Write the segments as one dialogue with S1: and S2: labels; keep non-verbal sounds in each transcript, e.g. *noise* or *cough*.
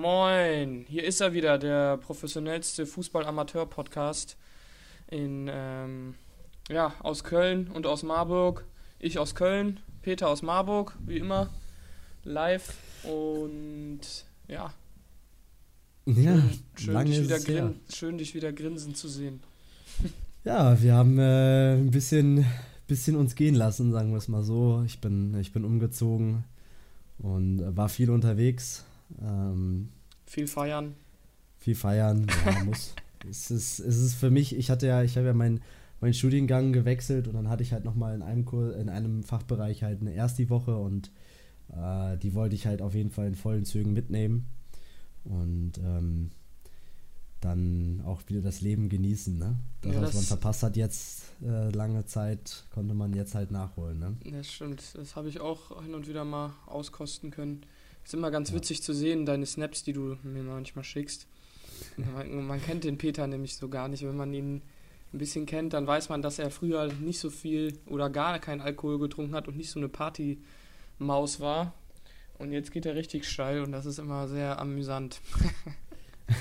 S1: Moin, hier ist er wieder, der professionellste Fußball-Amateur-Podcast in ähm, ja, aus Köln und aus Marburg. Ich aus Köln, Peter aus Marburg, wie immer, live und ja.
S2: Ja,
S1: schön, schön, dich wieder grin schön, dich wieder grinsen zu sehen. *laughs*
S2: Ja, wir haben äh, ein bisschen, bisschen uns gehen lassen, sagen wir es mal so. Ich bin, ich bin umgezogen und äh, war viel unterwegs. Ähm,
S1: Viel feiern.
S2: viel feiern, ja, muss. *laughs* es, ist, es ist für mich, ich hatte ja, ich habe ja meinen meinen Studiengang gewechselt und dann hatte ich halt nochmal in einem Kurs, in einem Fachbereich halt eine erste Woche und äh, die wollte ich halt auf jeden Fall in vollen Zügen mitnehmen und ähm, dann auch wieder das Leben genießen, ne? Das,
S1: Ja,
S2: was man
S1: das-
S2: verpasst hat jetzt äh, lange Zeit, konnte man jetzt halt nachholen, ne?
S1: Das stimmt, das habe ich auch hin und wieder mal auskosten können. Ist immer ganz
S2: Ja.
S1: witzig zu sehen, deine Snaps, die du mir manchmal schickst. Man, man kennt den Peter nämlich so gar nicht. Wenn man ihn ein bisschen kennt, dann weiß man, dass er früher nicht so viel oder gar keinen Alkohol getrunken hat und nicht so eine Partymaus war. Und jetzt geht er richtig steil und das ist immer sehr amüsant.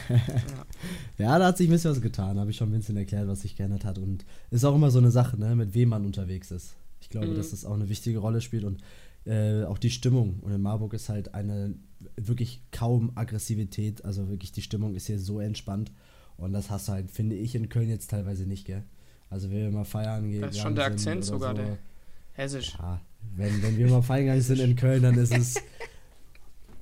S1: ja. *laughs*
S2: Ja, da hat sich ein bisschen was getan, habe ich schon ein bisschen erklärt, was sich geändert hat. Und ist auch immer so eine Sache, ne, mit wem man unterwegs ist. Ich glaube,
S1: Mhm.
S2: dass das auch eine wichtige Rolle spielt und äh, auch die Stimmung. Und in Marburg ist halt eine wirklich kaum Aggressivität. Also wirklich die Stimmung ist hier so entspannt. Und das hast du halt, finde ich, in Köln jetzt teilweise nicht, gell? Also wenn wir mal feiern gehen.
S1: Das ist schon der Akzent sogar, der Hessisch.
S2: Ja, wenn, wenn wir mal feiern gegangen sind in Köln, dann ist es.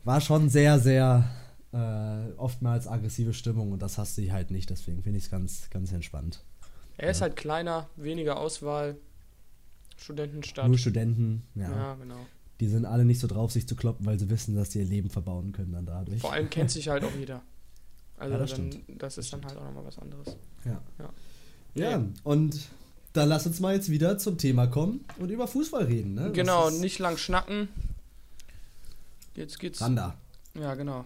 S2: War schon sehr, sehr äh, oftmals aggressive Stimmung und das hast du halt nicht, deswegen finde ich es ganz, ganz entspannt.
S1: Er ist
S2: Ja.
S1: halt kleiner, weniger Auswahl, Studentenstadt.
S2: Nur Studenten, ja,
S1: ja, genau.
S2: Die sind alle nicht so drauf, sich zu kloppen, weil sie wissen, dass sie ihr Leben verbauen können dann dadurch.
S1: Vor allem kennt sich halt auch jeder. *laughs* Also
S2: Ja, das
S1: dann, das ist
S2: Das
S1: dann halt auch nochmal was anderes.
S2: Ja.
S1: Ja.
S2: Ja,
S1: Nee.
S2: und dann lass uns mal jetzt wieder zum Thema kommen und über Fußball reden, ne?
S1: Genau, nicht lang schnacken. Jetzt geht's.
S2: Randa,
S1: Ja, genau.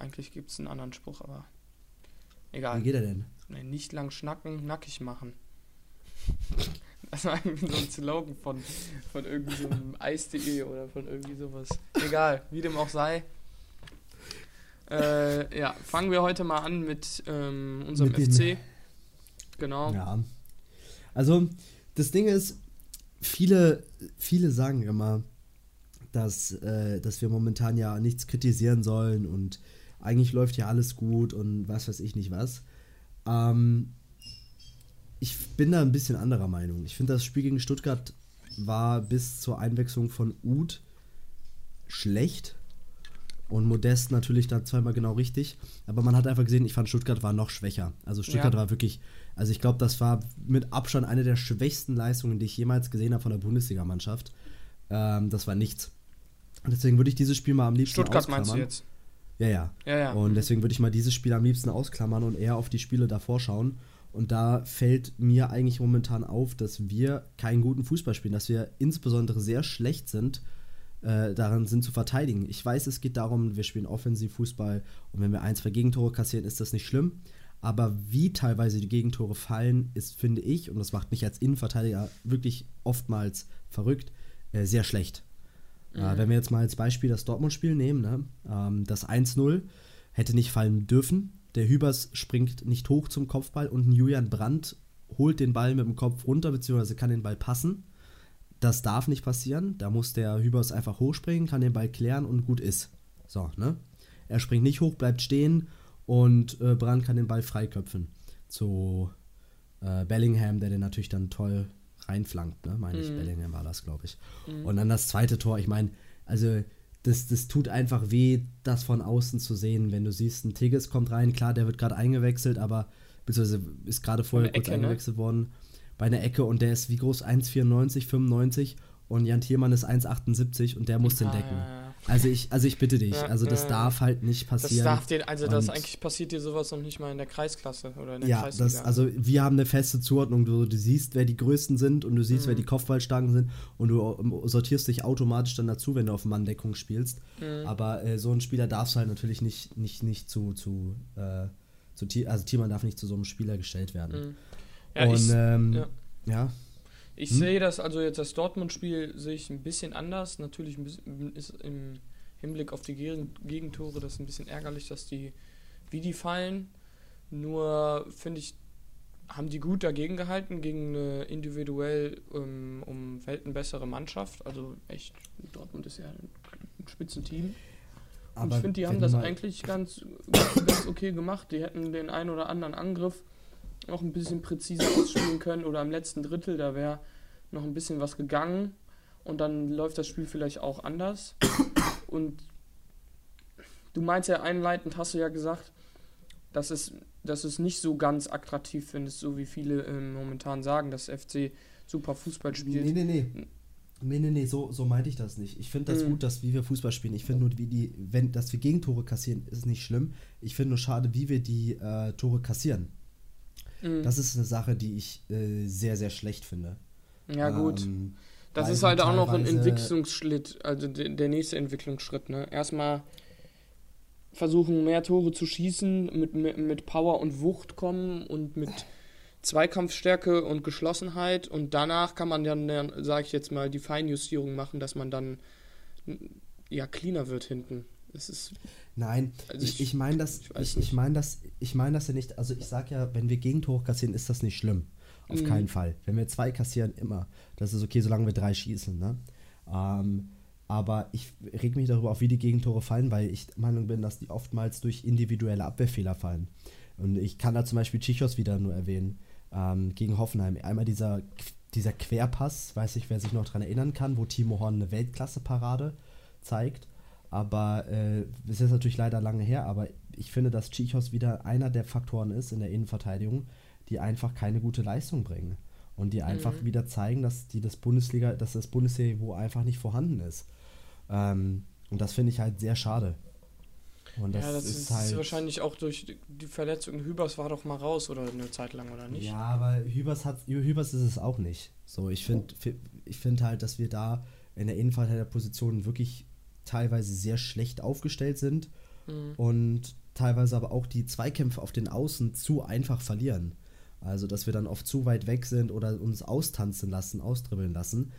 S1: Eigentlich gibt es einen anderen Spruch, aber
S2: wie
S1: egal.
S2: geht er denn?
S1: Nee, nicht lang schnacken, nackig machen. *laughs* War irgendwie so ein Slogan von, von irgendwie so einem Eis.de oder von irgendwie sowas. Egal, wie dem auch sei. Äh, ja, fangen wir heute mal an mit ähm, unserem
S2: Mit
S1: FC. Genau.
S2: Ja. Also, das Ding ist, viele, viele sagen immer, dass, äh, dass wir momentan ja nichts kritisieren sollen und eigentlich läuft ja alles gut und was weiß ich nicht was. Ähm, ich bin da ein bisschen anderer Meinung. Ich finde, das Spiel gegen Stuttgart war bis zur Einwechslung von Uth schlecht. Und Modest natürlich dann zweimal genau richtig. Aber man hat einfach gesehen, ich fand Stuttgart war noch schwächer. Also Stuttgart
S1: Ja.
S2: war wirklich, also ich glaube, das war mit Abstand eine der schwächsten Leistungen, die ich jemals gesehen habe von der Bundesligamannschaft. Ähm, das war nichts. Und deswegen würde ich dieses Spiel mal am liebsten
S1: Stuttgart meinst du
S2: ausklammern.
S1: jetzt?
S2: Ja, ja.
S1: Ja, ja.
S2: Und deswegen würde ich mal dieses Spiel am liebsten ausklammern und eher auf die Spiele davor schauen. Und da fällt mir eigentlich momentan auf, dass wir keinen guten Fußball spielen, dass wir insbesondere sehr schlecht sind, äh, daran sind zu verteidigen. Ich weiß, es geht darum, wir spielen Offensivfußball und wenn wir ein, zwei Gegentore kassieren, ist das nicht schlimm. Aber wie teilweise die Gegentore fallen, ist, finde ich, und das macht mich als Innenverteidiger wirklich oftmals verrückt, äh, sehr schlecht. Äh, wenn wir jetzt mal als Beispiel das Dortmund-Spiel nehmen, ne? ähm, das 1-0 hätte nicht fallen dürfen. Der Hübers springt nicht hoch zum Kopfball und ein Julian Brandt holt den Ball mit dem Kopf runter, beziehungsweise kann den Ball passen. Das darf nicht passieren. Da muss der Hübers einfach hochspringen, kann den Ball klären und gut ist. So, ne? Er springt nicht hoch, bleibt stehen und äh, Brandt kann den Ball freiköpfen zu äh, Bellingham, der den natürlich dann toll reinflankt, ne? Meine ich,
S1: Mhm.
S2: Bellingham war das, glaube ich.
S1: Mhm.
S2: Und dann das zweite Tor, ich meine, also das, das tut einfach weh, das von außen zu sehen, wenn du siehst, ein Tigges kommt rein, klar, der wird gerade eingewechselt, aber beziehungsweise ist gerade vorher kurz
S1: Ecke, ne?
S2: eingewechselt worden bei einer Ecke und der ist wie groß 1,94, 95 und Jan Thielmann ist 1,78 und der muss den
S1: Ah,
S2: decken.
S1: ja, ja.
S2: Also ich, also ich bitte dich,
S1: Ja,
S2: also das
S1: ja.
S2: darf halt nicht
S1: Das
S2: passieren.
S1: darf dir, also das
S2: Und-
S1: eigentlich passiert dir sowas noch nicht mal in der Kreisklasse oder in der
S2: Ja,
S1: Kreisliga.
S2: das, also wir haben eine feste Zuordnung. Du, du siehst, wer die Größten sind und du siehst, wer
S1: Mhm.
S2: die Kopfballstarken sind und du ähm, sortierst dich automatisch dann dazu, wenn du auf Manndeckung spielst.
S1: Mhm.
S2: Aber äh, so ein Spieler darfst du halt natürlich nicht, nicht, nicht zu, zu, äh, zu also Thiemann darf nicht zu so einem Spieler gestellt werden.
S1: Mhm. Ja,
S2: und
S1: ich,
S2: ähm,
S1: ja.
S2: ja.
S1: Ich
S2: Hm?
S1: sehe das, also jetzt das Dortmund-Spiel sehe ich ein bisschen anders. Natürlich ist im, Hinblick auf die Gegentore, das ein bisschen ärgerlich, dass die, wie die fallen. Nur finde ich, haben die gut dagegen gehalten, gegen eine individuell ähm, um Welten bessere Mannschaft. Also echt, Dortmund ist ja ein, Spitzenteam. Und ich finde, die haben das eigentlich ganz, ganz okay gemacht. Die hätten den einen oder anderen Angriff noch ein bisschen präziser ausspielen können oder im letzten Drittel, da wäre noch ein bisschen was gegangen und dann läuft das Spiel vielleicht auch anders. Und du meinst ja einleitend, hast du ja gesagt, dass es, dass es nicht so ganz attraktiv findest, so wie viele äh, momentan sagen, dass FC super Fußball spielt.
S2: Nee, nee, nee. Nee, nee, nee, so, so meinte ich das nicht. Ich finde das mhm. gut, dass wie wir Fußball spielen. Ich finde nur, wie die, wenn, dass wir Gegentore kassieren, ist nicht schlimm. Ich finde nur schade, wie wir die äh, Tore kassieren. Mhm. Das ist eine Sache, die ich äh, sehr, sehr schlecht finde.
S1: Ja, gut. Ähm, das ist halt auch noch ein Entwicklungsschritt, also der nächste Entwicklungsschritt. Ne? Erstmal versuchen, mehr Tore zu schießen, mit, mit Power und Wucht kommen und mit Zweikampfstärke und Geschlossenheit. Und danach kann man dann, sage ich jetzt mal, die Feinjustierung machen, dass man dann ja cleaner wird hinten. Das ist
S2: Nein, also ich, ich meine das, ich, ich, ich meine das, ich meine das ja nicht. Also ich sage ja, wenn wir Gegentore kassieren, ist das nicht schlimm. Auf mhm. keinen Fall. Wenn wir zwei kassieren, immer. Das ist okay, solange wir drei schießen. Ne? Ähm, aber ich reg mich darüber auf, wie die Gegentore fallen, weil ich der Meinung bin, dass die oftmals durch individuelle Abwehrfehler fallen. Und ich kann da zum Beispiel Chichos wieder nur erwähnen, ähm, gegen Hoffenheim. Einmal dieser, dieser Querpass, weiß ich, wer sich noch daran erinnern kann, wo Timo Horn eine Weltklasse-Parade zeigt. Aber äh, ist jetzt natürlich leider lange her, aber ich finde, dass Chichos wieder einer der Faktoren ist in der Innenverteidigung, die einfach keine gute Leistung bringen. Und die einfach mhm. wieder zeigen, dass die das Bundesliga, dass das Bundesliga-Niveau einfach nicht vorhanden ist. Ähm, und das finde ich halt sehr schade.
S1: Und das ja, das ist, ist halt wahrscheinlich auch durch die Verletzung. Hübers war doch mal raus oder eine Zeit lang, oder nicht?
S2: Ja, aber Hübers, hat, Hübers ist es auch nicht. So, ich finde ich find halt, dass wir da in der Innenverteidigerposition wirklich teilweise sehr schlecht aufgestellt sind mhm. und teilweise aber auch die Zweikämpfe auf den Außen zu einfach verlieren. Also, dass wir dann oft zu weit weg sind oder uns austanzen lassen, austribbeln lassen.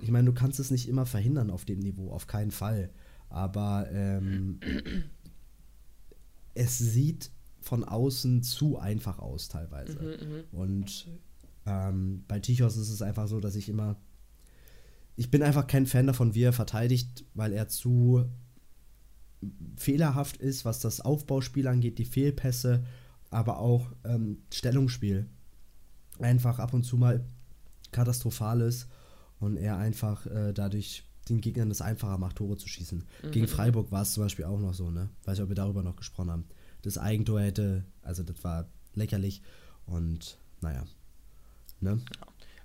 S2: Ich meine, du kannst es nicht immer verhindern auf dem Niveau, auf keinen Fall. Aber ähm, *clears throat* es sieht von außen zu einfach aus teilweise. Mhm, mhm. Und ähm, bei Tichos ist es einfach so, dass ich immer. Ich bin einfach kein Fan davon, wie er verteidigt, weil er zu fehlerhaft ist, was das Aufbauspiel angeht, die Fehlpässe aber auch ähm, Stellungsspiel einfach ab und zu mal katastrophal ist und er einfach äh, dadurch den Gegnern es einfacher macht, Tore zu schießen. Mhm. Gegen Freiburg war es zum Beispiel auch noch so, ne? Weiß nicht, ob wir darüber noch gesprochen haben. Das Eigentor hätte, also das war lächerlich und naja. Ne?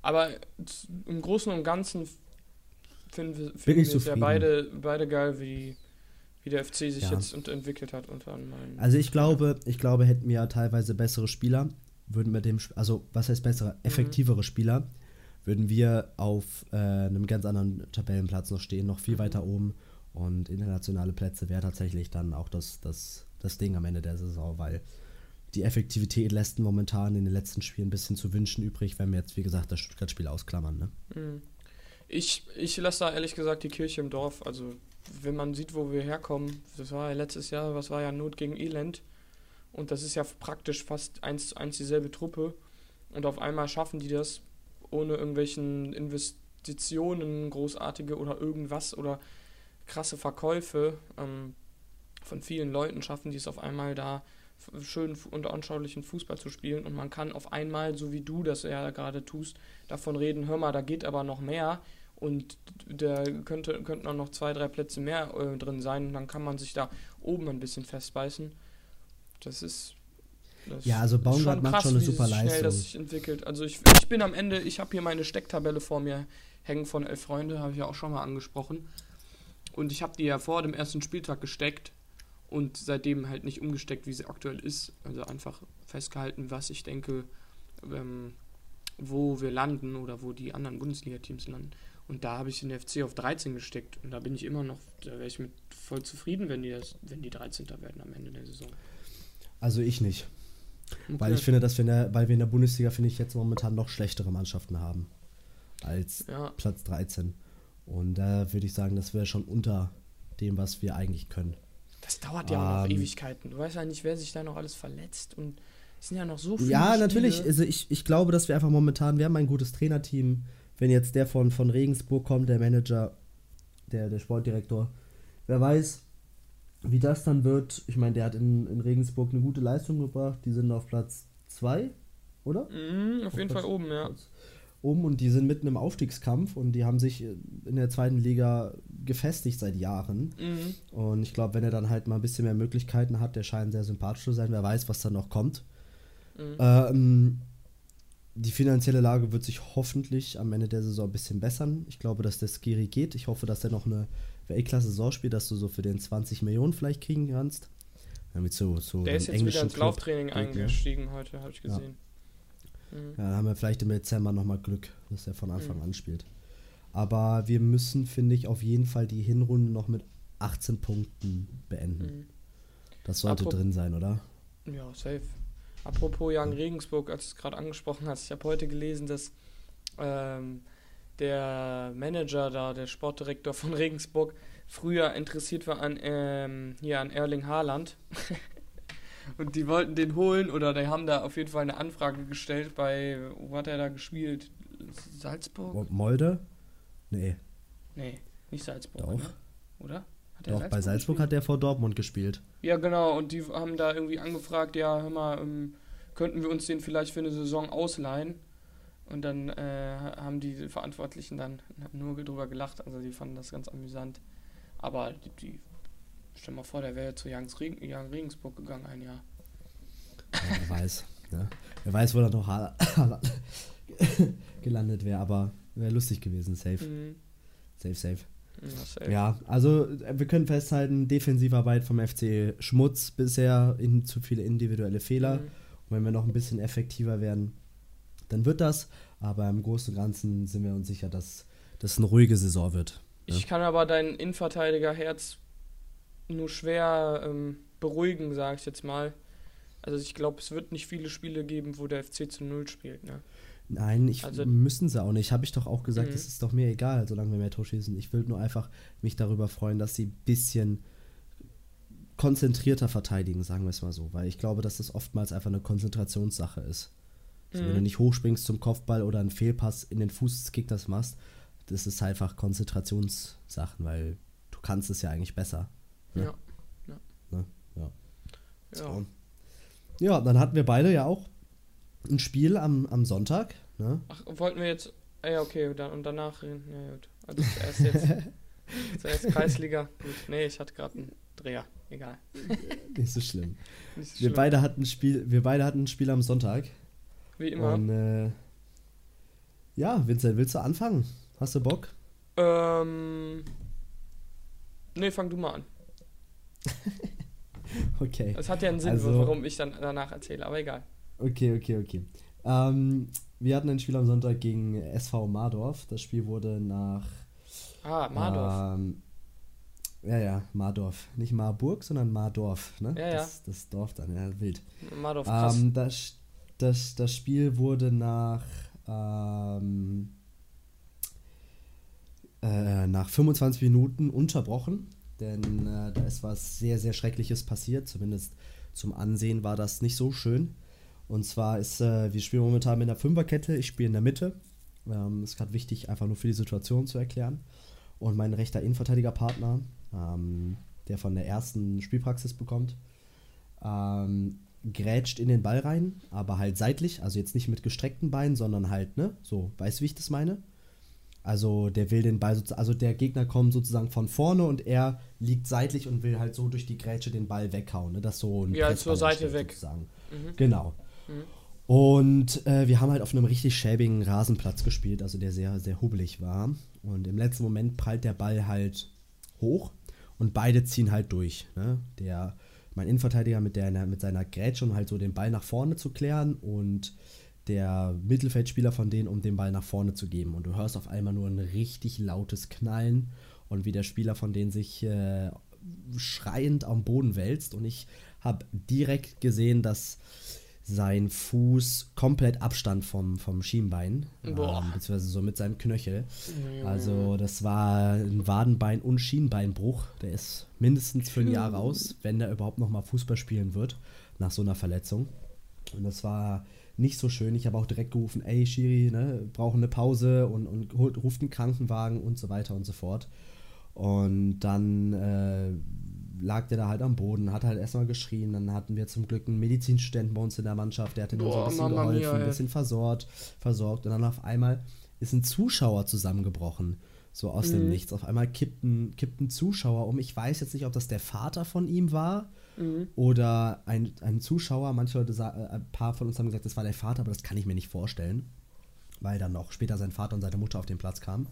S1: Aber im Großen und Ganzen finden wir, finden wir ja beide, beide geil, wie wie der FC sich ja. jetzt entwickelt hat unter anderem.
S2: Also ich glaube, ich glaube, hätten wir teilweise bessere Spieler, würden wir dem, also was heißt bessere, mhm. effektivere mhm. Spieler, würden wir auf äh, einem ganz anderen Tabellenplatz noch stehen, noch viel mhm. weiter oben. Und internationale Plätze wäre tatsächlich dann auch das, das, das Ding am Ende der Saison, weil die Effektivität lässt momentan in den letzten Spielen ein bisschen zu wünschen übrig, wenn wir jetzt, wie gesagt, das Stuttgart-Spiel ausklammern. Ne?
S1: Mhm. Ich, ich lasse da ehrlich gesagt die Kirche im Dorf. Also wenn man sieht, wo wir herkommen, das war ja letztes Jahr, was war ja Not gegen Elend. Und das ist ja praktisch fast eins zu eins dieselbe Truppe. Und auf einmal schaffen die das ohne irgendwelchen Investitionen, großartige oder irgendwas oder krasse Verkäufe ähm, von vielen Leuten schaffen die es auf einmal da schön und anschaulichen Fußball zu spielen und man kann auf einmal, so wie du das ja gerade tust, davon reden, hör mal, da geht aber noch mehr und da könnte, könnten auch noch zwei, drei Plätze mehr äh, drin sein. Und dann kann man sich da oben ein bisschen festbeißen. Das ist.
S2: Das ja, also Baumgart macht schon eine super Leistung. Schnell
S1: das sich entwickelt. Also ich, ich bin am Ende, ich habe hier meine Stecktabelle vor mir hängen von Elf Freunde, habe ich ja auch schon mal angesprochen. Und ich habe die ja vor dem ersten Spieltag gesteckt und seitdem halt nicht umgesteckt, wie sie aktuell ist. Also einfach festgehalten, was ich denke, ähm, wo wir landen oder wo die anderen Bundesliga-Teams landen. Und da habe ich den FC auf 13 gesteckt. Und da bin ich immer noch, da wäre ich mit voll zufrieden, wenn die, das, wenn die 13. werden am Ende der Saison.
S2: Also ich nicht. Okay. Weil ich finde, dass wir in der, weil wir in der Bundesliga, finde ich, jetzt momentan noch schlechtere Mannschaften haben als ja. Platz 13. Und da würde ich sagen, das wäre schon unter dem, was wir eigentlich können.
S1: Das dauert ja auch noch ähm, Ewigkeiten. Du weißt ja nicht, wer sich da noch alles verletzt und es sind ja noch so
S2: viele. Ja, Spiele. natürlich. Also ich, ich glaube, dass wir einfach momentan, wir haben ein gutes Trainerteam. Wenn jetzt der von, von Regensburg kommt, der Manager, der, der Sportdirektor, wer weiß, wie das dann wird. Ich meine, der hat in, in Regensburg eine gute Leistung gebracht. Die sind auf Platz 2, oder?
S1: Mhm, auf, auf jeden Platz, Fall oben, ja. Platz
S2: oben und die sind mitten im Aufstiegskampf und die haben sich in der zweiten Liga gefestigt seit Jahren. Mhm. Und ich glaube, wenn er dann halt mal ein bisschen mehr Möglichkeiten hat, der scheint sehr sympathisch zu sein, wer weiß, was da noch kommt. Mhm. Ähm, die finanzielle Lage wird sich hoffentlich am Ende der Saison ein bisschen bessern. Ich glaube, dass der Skiri geht. Ich hoffe, dass er noch eine Weltklasse-Saison spielt, dass du so für den 20 Millionen vielleicht kriegen kannst.
S1: Damit so, so der ist jetzt wieder ins Lauftraining geht, eingestiegen ja. heute, habe ich gesehen.
S2: Ja. Mhm. ja, haben wir vielleicht im Dezember nochmal Glück, dass er von Anfang mhm. an spielt. Aber wir müssen, finde ich, auf jeden Fall die Hinrunde noch mit 18 Punkten beenden. Mhm. Das sollte Apro drin sein, oder?
S1: Ja, safe. Apropos Jan Regensburg, als du es gerade angesprochen hast, ich habe heute gelesen, dass ähm, der Manager da, der Sportdirektor von Regensburg, früher interessiert war an, ähm, hier an Erling Haaland. *laughs* Und die wollten den holen oder die haben da auf jeden Fall eine Anfrage gestellt bei, wo hat er da gespielt? Salzburg?
S2: Molde? Nee.
S1: Nee, nicht Salzburg. Doch. Ne? Oder?
S2: Doch, Salzburg bei Salzburg gespielt? hat er vor Dortmund gespielt.
S1: Ja, genau. Und die haben da irgendwie angefragt, ja, hör mal, ähm, könnten wir uns den vielleicht für eine Saison ausleihen? Und dann äh, haben die Verantwortlichen dann nur drüber gelacht. Also die fanden das ganz amüsant. Aber die, die stell mal vor, der wäre zu Young Regensburg gegangen ein Jahr.
S2: Ja, wer weiß. Ne? Wer weiß, wo er noch *laughs* gelandet wäre, aber wäre lustig gewesen, safe. Mhm. Safe, safe. Ja, ja, also äh, wir können festhalten, Defensivarbeit vom FC Schmutz bisher, in, zu viele individuelle Fehler. Mhm. Und wenn wir noch ein bisschen effektiver werden, dann wird das. Aber im Großen und Ganzen sind wir uns sicher, dass das eine ruhige Saison wird.
S1: Ne? Ich kann aber dein Innenverteidiger-Herz nur schwer ähm, beruhigen, sage ich jetzt mal. Also ich glaube, es wird nicht viele Spiele geben, wo der FC zu Null spielt. Ne?
S2: Nein, ich, also, müssen sie auch nicht. Habe ich doch auch gesagt, es ist doch mir egal, solange wir mehr Tor schießen. Ich will nur einfach mich darüber freuen, dass sie ein bisschen konzentrierter verteidigen, sagen wir es mal so. Weil ich glaube, dass das oftmals einfach eine Konzentrationssache ist. Also, Wenn du mhm. nicht hochspringst zum Kopfball oder einen Fehlpass in den Fuß des Kickers machst, das ist einfach Konzentrationssachen, weil du kannst es ja eigentlich besser. Ne? Ja. Ja. Ne? ja. Ja. ja, dann hatten wir beide ja auch ein Spiel am, am Sonntag. Ne?
S1: Ach, wollten wir jetzt. Ah ja, okay, dann, und danach reden. Ja, gut. Also zuerst jetzt. *laughs* zuerst Kreisliga. Gut, nee, ich hatte gerade einen Dreher. Egal.
S2: Nicht so schlimm. Nicht so schlimm. Wir beide hatten ein Spiel, wir beide hatten ein Spiel am Sonntag.
S1: Wie immer. Und,
S2: äh, ja, Vincent, willst du anfangen? Hast du Bock?
S1: Ähm. Nee, fang du mal an. *laughs*
S2: okay.
S1: Es hat ja einen Sinn, also, warum ich dann danach erzähle, aber egal.
S2: Okay, okay, okay. Ähm, wir hatten ein Spiel am Sonntag gegen SV Mardorf. Das Spiel wurde nach.
S1: Ah, Mardorf.
S2: Ähm, ja, ja, Mardorf. Nicht Marburg, sondern Mardorf. Ne?
S1: Ja,
S2: das, das Dorf dann, ja, wild.
S1: Mardorf, krass.
S2: Ähm, das, das, das Spiel wurde nach. Ähm, äh, nach 25 Minuten unterbrochen, denn äh, da ist was sehr, sehr Schreckliches passiert. Zumindest zum Ansehen war das nicht so schön. Und zwar ist, äh, wir spielen momentan mit einer Fünferkette, ich spiele in der Mitte. Ähm, ist gerade wichtig, einfach nur für die Situation zu erklären. Und mein rechter Innenverteidigerpartner, ähm, der von der ersten Spielpraxis bekommt, ähm, grätscht in den Ball rein, aber halt seitlich, also jetzt nicht mit gestreckten Beinen, sondern halt, ne, so, weißt du, wie ich das meine? Also der will den Ball, also der Gegner kommt sozusagen von vorne und er liegt seitlich und will halt so durch die Grätsche den Ball weghauen, ne, das so ein
S1: Ja, zur Seite weg.
S2: Sozusagen. Mhm. Genau. Mhm. Und äh, wir haben halt auf einem richtig schäbigen Rasenplatz gespielt, also der sehr, sehr hubbelig war. Und im letzten Moment prallt der Ball halt hoch und beide ziehen halt durch. Ne? Der, mein Innenverteidiger mit, der, mit seiner Grätsche, um halt so den Ball nach vorne zu klären und der Mittelfeldspieler von denen, um den Ball nach vorne zu geben. Und du hörst auf einmal nur ein richtig lautes Knallen und wie der Spieler von denen sich äh, schreiend am Boden wälzt. Und ich habe direkt gesehen, dass sein Fuß komplett Abstand vom, vom Schienbein, ähm, beziehungsweise so mit seinem Knöchel. Also das war ein Wadenbein- und Schienbeinbruch. Der ist mindestens für ein Jahr raus, wenn der überhaupt noch mal Fußball spielen wird, nach so einer Verletzung. Und das war nicht so schön. Ich habe auch direkt gerufen, ey Schiri, ne, brauchen eine Pause und, und holt, ruft einen Krankenwagen und so weiter und so fort. Und dann äh, lag der da halt am Boden, hat halt erstmal geschrien. Dann hatten wir zum Glück einen Medizinstudenten bei uns in der Mannschaft, der hat ihm so ein bisschen geholfen, ein bisschen versorgt, versorgt. Und dann auf einmal ist ein Zuschauer zusammengebrochen. So aus dem
S1: Mhm.
S2: Nichts. Auf einmal kippt ein, kippt ein Zuschauer um. Ich weiß jetzt nicht, ob das der Vater von ihm war
S1: Mhm.
S2: oder ein, ein Zuschauer. Manche Leute, äh, ein paar von uns haben gesagt, das war der Vater, aber das kann ich mir nicht vorstellen, weil dann noch später sein Vater und seine Mutter auf den Platz kamen.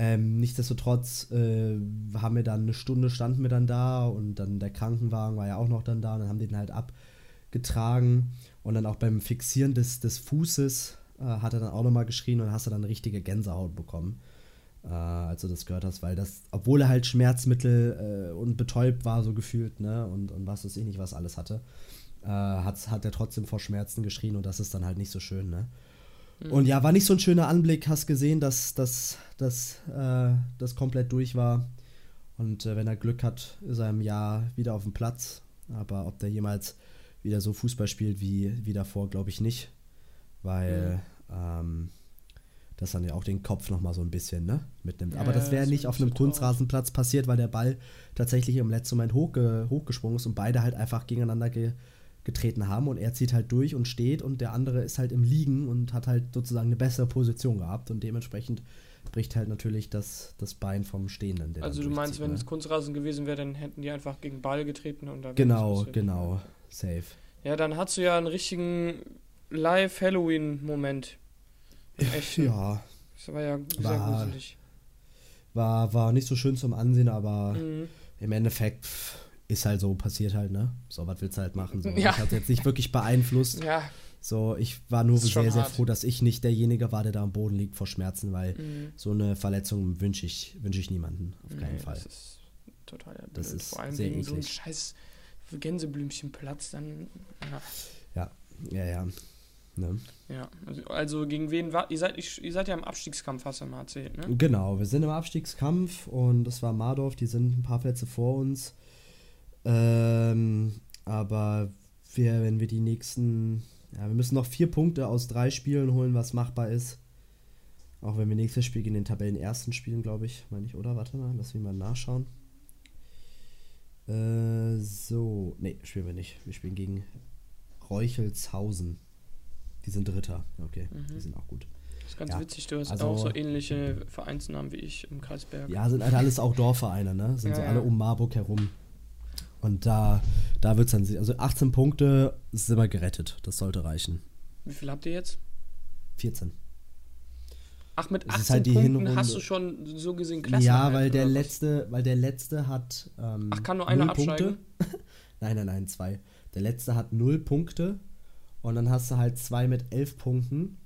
S2: Ähm, nichtsdestotrotz äh, haben wir dann eine Stunde standen wir dann da und dann der Krankenwagen war ja auch noch dann da und dann haben die den halt abgetragen und dann auch beim Fixieren des, des Fußes äh, hat er dann auch nochmal geschrien und hast du dann richtige Gänsehaut bekommen, äh, als du das gehört hast, weil das, obwohl er halt Schmerzmittel äh, und betäubt war, so gefühlt, ne, und, und was weiß ich nicht, was alles hatte, äh, hat, hat er trotzdem vor Schmerzen geschrien und das ist dann halt nicht so schön, ne. Und ja, war nicht so ein schöner Anblick. Hast gesehen, dass, dass, dass äh, das komplett durch war. Und äh, wenn er Glück hat, ist er im Jahr wieder auf dem Platz. Aber ob der jemals wieder so Fußball spielt wie, wie davor, glaube ich nicht. Weil ähm, das dann ja auch den Kopf nochmal so ein bisschen ne, mitnimmt.
S1: Ja,
S2: Aber das wäre nicht auf
S1: ein
S2: einem Kunstrasenplatz passiert, weil der Ball tatsächlich im letzten Moment hochge hochgesprungen ist und beide halt einfach gegeneinander ge getreten haben und er zieht halt durch und steht und der andere ist halt im Liegen und hat halt sozusagen eine bessere Position gehabt und dementsprechend bricht halt natürlich das, das Bein vom Stehenden.
S1: Also
S2: dann
S1: du meinst, wenn
S2: ne?
S1: es Kunstrasen gewesen wäre, dann hätten die einfach gegen Ball getreten und da wäre
S2: Genau, genau, safe.
S1: Ja, dann hast du ja einen richtigen Live-Halloween-Moment. Echt. *laughs*
S2: Ja,
S1: Das war ja sehr
S2: War-
S1: gruselig.
S2: war, war nicht so schön zum Ansehen, aber
S1: Mhm.
S2: im Endeffekt pff, ist halt so, passiert halt, ne? So, was willst du halt machen? So.
S1: Ja.
S2: Ich hat jetzt nicht wirklich beeinflusst.
S1: Ja.
S2: So, ich war nur sehr, sehr
S1: hart.
S2: froh, dass ich nicht derjenige war, der da am Boden liegt vor Schmerzen, weil
S1: Mhm.
S2: so eine Verletzung wünsche ich, wünsche ich niemanden, auf keinen
S1: Nee,
S2: Fall.
S1: Das ist total blöd.
S2: Das ist
S1: Vor allem
S2: sehr
S1: wegen so einem
S2: eklig.
S1: scheiß Gänseblümchenplatz, dann. Ja.
S2: Ja, ja. Ne?
S1: ja. Also, also gegen wen war. Ihr seid, ich, ihr seid ja im Abstiegskampf, hast du mal erzählt, ne?
S2: Genau, wir sind im Abstiegskampf und das war Mardorf, die sind ein paar Plätze vor uns. Ähm, aber wir, wenn wir die nächsten, ja, wir müssen noch vier Punkte aus drei Spielen holen, was machbar ist. Auch wenn wir nächstes Spiel gegen den Tabellenersten spielen, glaube ich, meine ich, oder? Warte mal, lass mich mal nachschauen. Äh, so, nee, spielen wir nicht. Wir spielen gegen Reuchelshausen. Die sind Dritter, okay, die
S1: Mhm.
S2: sind auch gut.
S1: Das ist ganz
S2: Ja.
S1: witzig, du hast
S2: Also-
S1: auch so ähnliche Vereinsnamen wie ich im Kreisberg.
S2: Ja, sind halt alles auch Dorfvereine, ne? Sind
S1: Ja,
S2: so
S1: ja.
S2: alle um Marburg herum. Und da, da wird es dann, also 18 Punkte sind wir gerettet. Das sollte reichen.
S1: Wie viel habt ihr jetzt?
S2: 14.
S1: Ach, mit
S2: Es ist
S1: 18
S2: halt
S1: Punkten
S2: Hinrunde-
S1: hast du schon so gesehen
S2: Ja,
S1: Klassenerhalt,
S2: weil der
S1: was?
S2: letzte, weil der letzte hat. Ähm,
S1: Ach, kann nur einer absteigen? *laughs*
S2: Nein, nein, nein, zwei. Der letzte hat null Punkte und dann hast du halt zwei mit elf Punkten.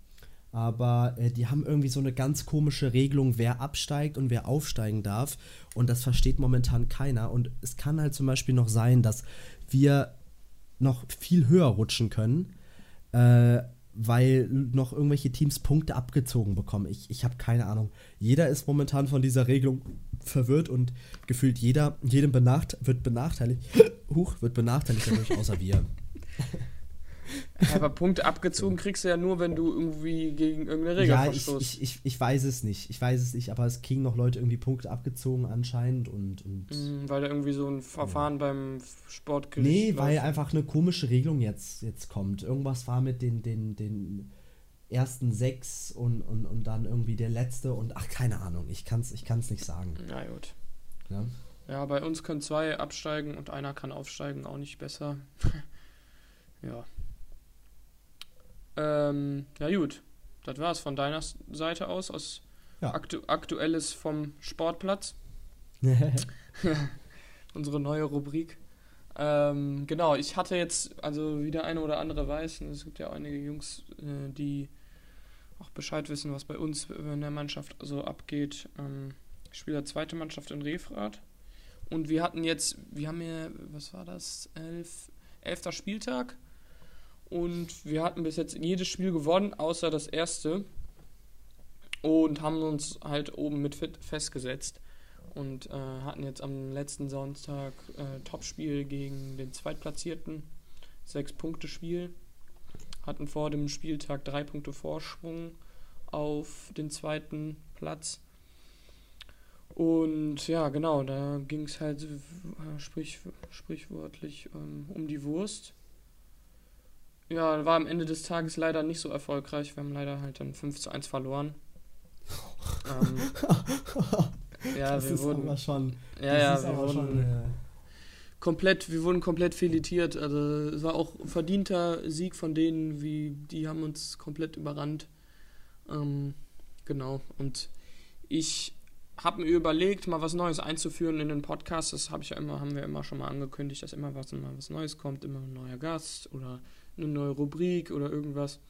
S2: Aber äh, die haben irgendwie so eine ganz komische Regelung, wer absteigt und wer aufsteigen darf. Und das versteht momentan keiner. Und es kann halt zum Beispiel noch sein, dass wir noch viel höher rutschen können, äh, weil noch irgendwelche Teams Punkte abgezogen bekommen. Ich, ich habe keine Ahnung. Jeder ist momentan von dieser Regelung verwirrt und gefühlt jeder, jedem benacht, wird benachteiligt. *laughs* Huch, wird benachteiligt dadurch, außer wir. *laughs*
S1: Ja, aber Punkte abgezogen kriegst du ja nur, wenn du irgendwie gegen irgendeine Regel
S2: Ja, ich,
S1: verstoßt.
S2: ich, ich, ich weiß es nicht. Ich weiß es nicht, aber es kriegen noch Leute irgendwie Punkte abgezogen anscheinend und. und
S1: Mhm, weil da irgendwie so ein Verfahren beim Sportgericht
S2: nee, weil
S1: läuft.
S2: einfach eine komische Regelung jetzt, jetzt kommt. Irgendwas war mit den, den, den ersten sechs und, und, und dann irgendwie der letzte und ach, keine Ahnung. Ich kann es ich kann's nicht sagen.
S1: Na gut.
S2: Ne?
S1: Ja, bei uns können zwei absteigen und einer kann aufsteigen, auch nicht besser. *laughs* ja. Ähm, ja gut. Das war's von deiner Seite aus, aus
S2: Ja.
S1: aktu Aktuelles vom Sportplatz. *laughs* *laughs* Unsere neue Rubrik. Ähm, genau, ich hatte jetzt, also wie der eine oder andere weiß, es gibt ja einige Jungs, äh, die auch Bescheid wissen, was bei uns in der Mannschaft so abgeht. Ähm, ich spiele ja zweite Mannschaft in Refrath. Und wir hatten jetzt, wir haben hier, was war das, elf, elfter Spieltag. Und wir hatten bis jetzt jedes Spiel gewonnen, außer das erste. Und haben uns halt oben mit festgesetzt. Und äh, hatten jetzt am letzten Sonntag äh, Topspiel gegen den Zweitplatzierten. Sechs-Punkte-Spiel. Hatten vor dem Spieltag drei Punkte Vorsprung auf den zweiten Platz. Und ja, genau, da ging es halt äh, sprich, sprichwörtlich ähm, um die Wurst. Ja, war am Ende des Tages leider nicht so erfolgreich. Wir haben leider halt dann 5 zu 1 verloren. *laughs* ähm, ja, das wir ist wurden, aber schon. Ja, ja, wir wurden schon, ja. komplett, wir wurden komplett filetiert. Also es war auch ein verdienter Sieg von denen, wie die haben uns komplett überrannt. Ähm, genau. Und ich habe mir überlegt, mal was Neues einzuführen in den Podcast. Das habe ich ja immer, haben wir immer schon mal angekündigt, dass immer was, immer was Neues kommt, immer ein neuer Gast oder eine neue Rubrik oder irgendwas.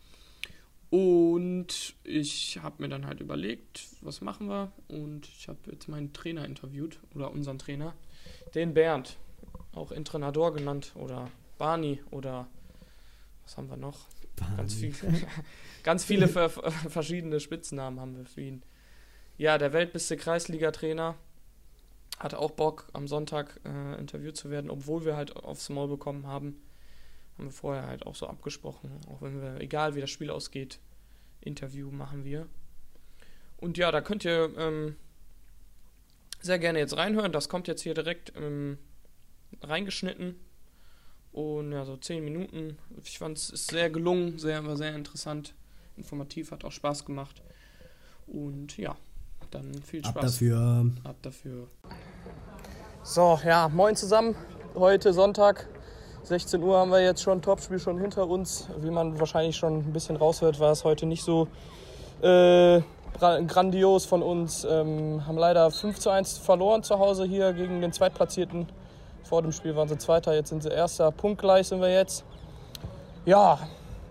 S1: Und ich habe mir dann halt überlegt, was machen wir? Und ich habe jetzt meinen Trainer interviewt oder unseren Trainer, den Bernd, auch Entrenador genannt oder Barney oder was haben wir noch? Barney. Ganz, viel, *laughs* ganz viele verschiedene Spitznamen haben wir für ihn ja, der weltbeste Kreisliga-Trainer hatte auch Bock, am Sonntag äh, interviewt zu werden, obwohl wir halt aufs Maul bekommen haben. Haben wir vorher halt auch so abgesprochen. Auch wenn wir, egal wie das Spiel ausgeht, Interview machen wir. Und ja, da könnt ihr ähm, sehr gerne jetzt reinhören. Das kommt jetzt hier direkt ähm, reingeschnitten. Und ja, so 10 Minuten. Ich fand es sehr gelungen, sehr, war sehr interessant, informativ, hat auch Spaß gemacht. Und ja, dann viel Spaß.
S2: Ab dafür.
S1: Ab dafür. So, ja, moin zusammen. Heute Sonntag, 16 Uhr haben wir jetzt schon Topspiel schon hinter uns. Wie man wahrscheinlich schon ein bisschen raushört, war es heute nicht so äh, grandios von uns. Ähm, haben leider 5 zu 1 verloren zu Hause hier gegen den Zweitplatzierten. Vor dem Spiel waren sie Zweiter, jetzt sind sie Erster. Punktgleich sind wir jetzt. Ja,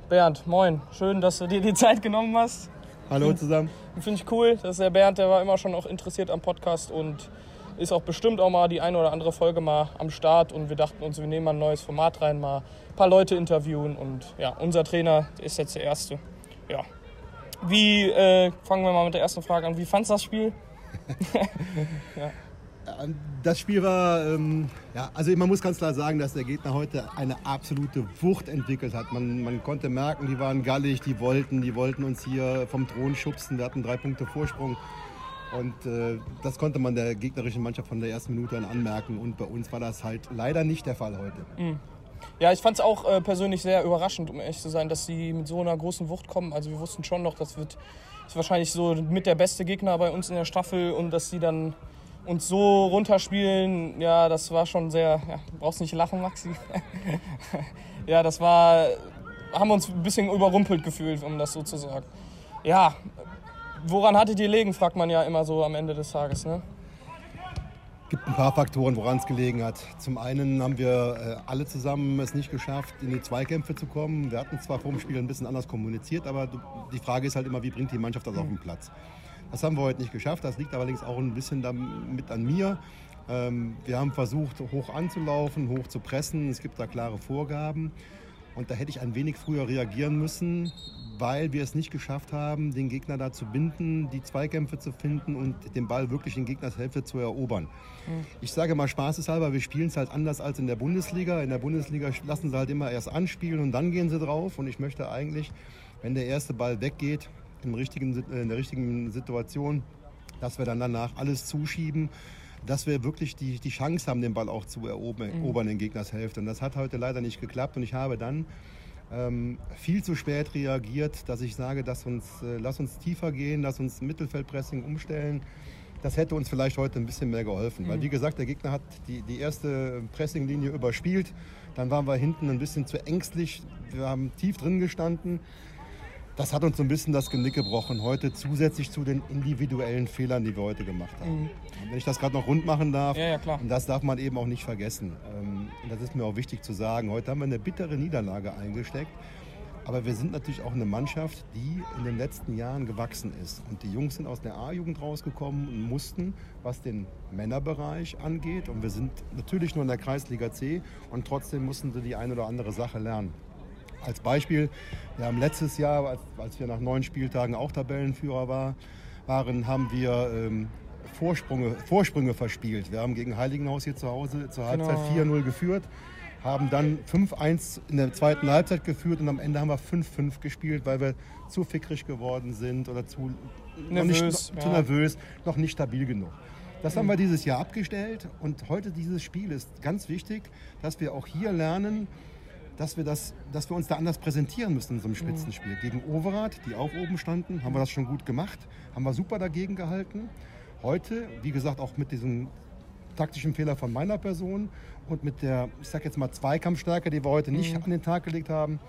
S1: Bernd, moin. Schön, dass du dir die *laughs* Zeit genommen hast.
S3: Hallo zusammen.
S1: Finde ich cool. Das ist der Bernd, der war immer schon auch interessiert am Podcast und ist auch bestimmt auch mal die eine oder andere Folge mal am Start. Und wir dachten uns, wir nehmen mal ein neues Format rein, mal ein paar Leute interviewen. Und ja, unser Trainer ist jetzt der Erste. Ja. Wie, äh, fangen wir mal mit der ersten Frage an. Wie fandest du das Spiel? *laughs*
S3: ja. Das Spiel war, ähm, ja, also man muss ganz klar sagen, dass der Gegner heute eine absolute Wucht entwickelt hat. Man, man konnte merken, die waren gallig, die wollten, die wollten uns hier vom Thron schubsen. Wir hatten drei Punkte Vorsprung. Und äh, das konnte man der gegnerischen Mannschaft von der ersten Minute an anmerken. Und bei uns war das halt leider nicht der Fall heute. Mhm.
S1: Ja, ich fand es auch äh, persönlich sehr überraschend, um ehrlich zu sein, dass sie mit so einer großen Wucht kommen. Also wir wussten schon noch, das wird ist wahrscheinlich so mit der beste Gegner bei uns in der Staffel und dass sie dann und so runterspielen, ja, das war schon sehr. Ja, brauchst nicht lachen, Maxi. *laughs* ja, das war. Haben wir uns ein bisschen überrumpelt gefühlt, um das so zu sagen. Ja, woran hattet ihr legen, fragt man ja immer so am Ende des Tages, ne?
S3: gibt ein paar Faktoren, woran es gelegen hat. Zum einen haben wir äh, alle zusammen es nicht geschafft, in die Zweikämpfe zu kommen. Wir hatten zwar vor dem Spiel ein bisschen anders kommuniziert, aber die Frage ist halt immer, wie bringt die Mannschaft das auf den Platz? Das haben wir heute nicht geschafft. Das liegt allerdings auch ein bisschen damit an mir. Ähm, wir haben versucht, hoch anzulaufen, hoch zu pressen. Es gibt da klare Vorgaben. Und da hätte ich ein wenig früher reagieren müssen, weil wir es nicht geschafft haben, den Gegner da zu binden, die Zweikämpfe zu finden und den Ball wirklich in Gegners Hälfte zu erobern. Mhm. Ich sage mal spaßeshalber, wir spielen es halt anders als in der Bundesliga. In der Bundesliga lassen sie halt immer erst anspielen und dann gehen sie drauf. Und ich möchte eigentlich, wenn der erste Ball weggeht, im richtigen, in der richtigen Situation, dass wir dann danach alles zuschieben, dass wir wirklich die, die Chance haben, den Ball auch zu erobern, mhm. in Gegners Hälfte. Und das hat heute leider nicht geklappt. Und ich habe dann ähm, viel zu spät reagiert, dass ich sage, dass uns, äh, lass uns tiefer gehen, lass uns Mittelfeldpressing umstellen. Das hätte uns vielleicht heute ein bisschen mehr geholfen. Mhm. Weil wie gesagt, der Gegner hat die, die erste Pressinglinie überspielt. Dann waren wir hinten ein bisschen zu ängstlich. Wir haben tief drin gestanden das hat uns so ein bisschen das Genick gebrochen heute, zusätzlich zu den individuellen Fehlern, die wir heute gemacht haben. Mhm. Wenn ich das gerade noch rund machen darf,
S1: ja, ja,
S3: und das darf man eben auch nicht vergessen. Ähm, und das ist mir auch wichtig zu sagen. Heute haben wir eine bittere Niederlage eingesteckt. Aber wir sind natürlich auch eine Mannschaft, die in den letzten Jahren gewachsen ist. Und die Jungs sind aus der A-Jugend rausgekommen und mussten, was den Männerbereich angeht. Und wir sind natürlich nur in der Kreisliga C und trotzdem mussten sie die eine oder andere Sache lernen. Als Beispiel, wir haben letztes Jahr, als, als wir nach neun Spieltagen auch Tabellenführer war, waren, haben wir ähm, Vorsprünge, Vorsprünge verspielt. Wir haben gegen Heiligenhaus hier zu Hause zur Halbzeit
S1: Genau.
S3: 4-0 geführt, haben dann 5-1 in der zweiten Halbzeit geführt und am Ende haben wir 5-5 gespielt, weil wir zu fickrig geworden sind oder zu noch
S1: Nervös,
S3: nicht, noch, zu
S1: ja.
S3: nervös, noch nicht stabil genug. Das haben wir dieses Jahr abgestellt und heute dieses Spiel ist ganz wichtig, dass wir auch hier lernen, dass wir, das, dass wir uns da anders präsentieren müssen in so einem Spitzenspiel. Gegen Overath, die auch oben standen, haben wir das schon gut gemacht, haben wir super dagegen gehalten. Heute, wie gesagt, auch mit diesem taktischen Fehler von meiner Person und mit der, ich sag jetzt mal, Zweikampfstärke, die wir heute nicht an den Tag gelegt haben,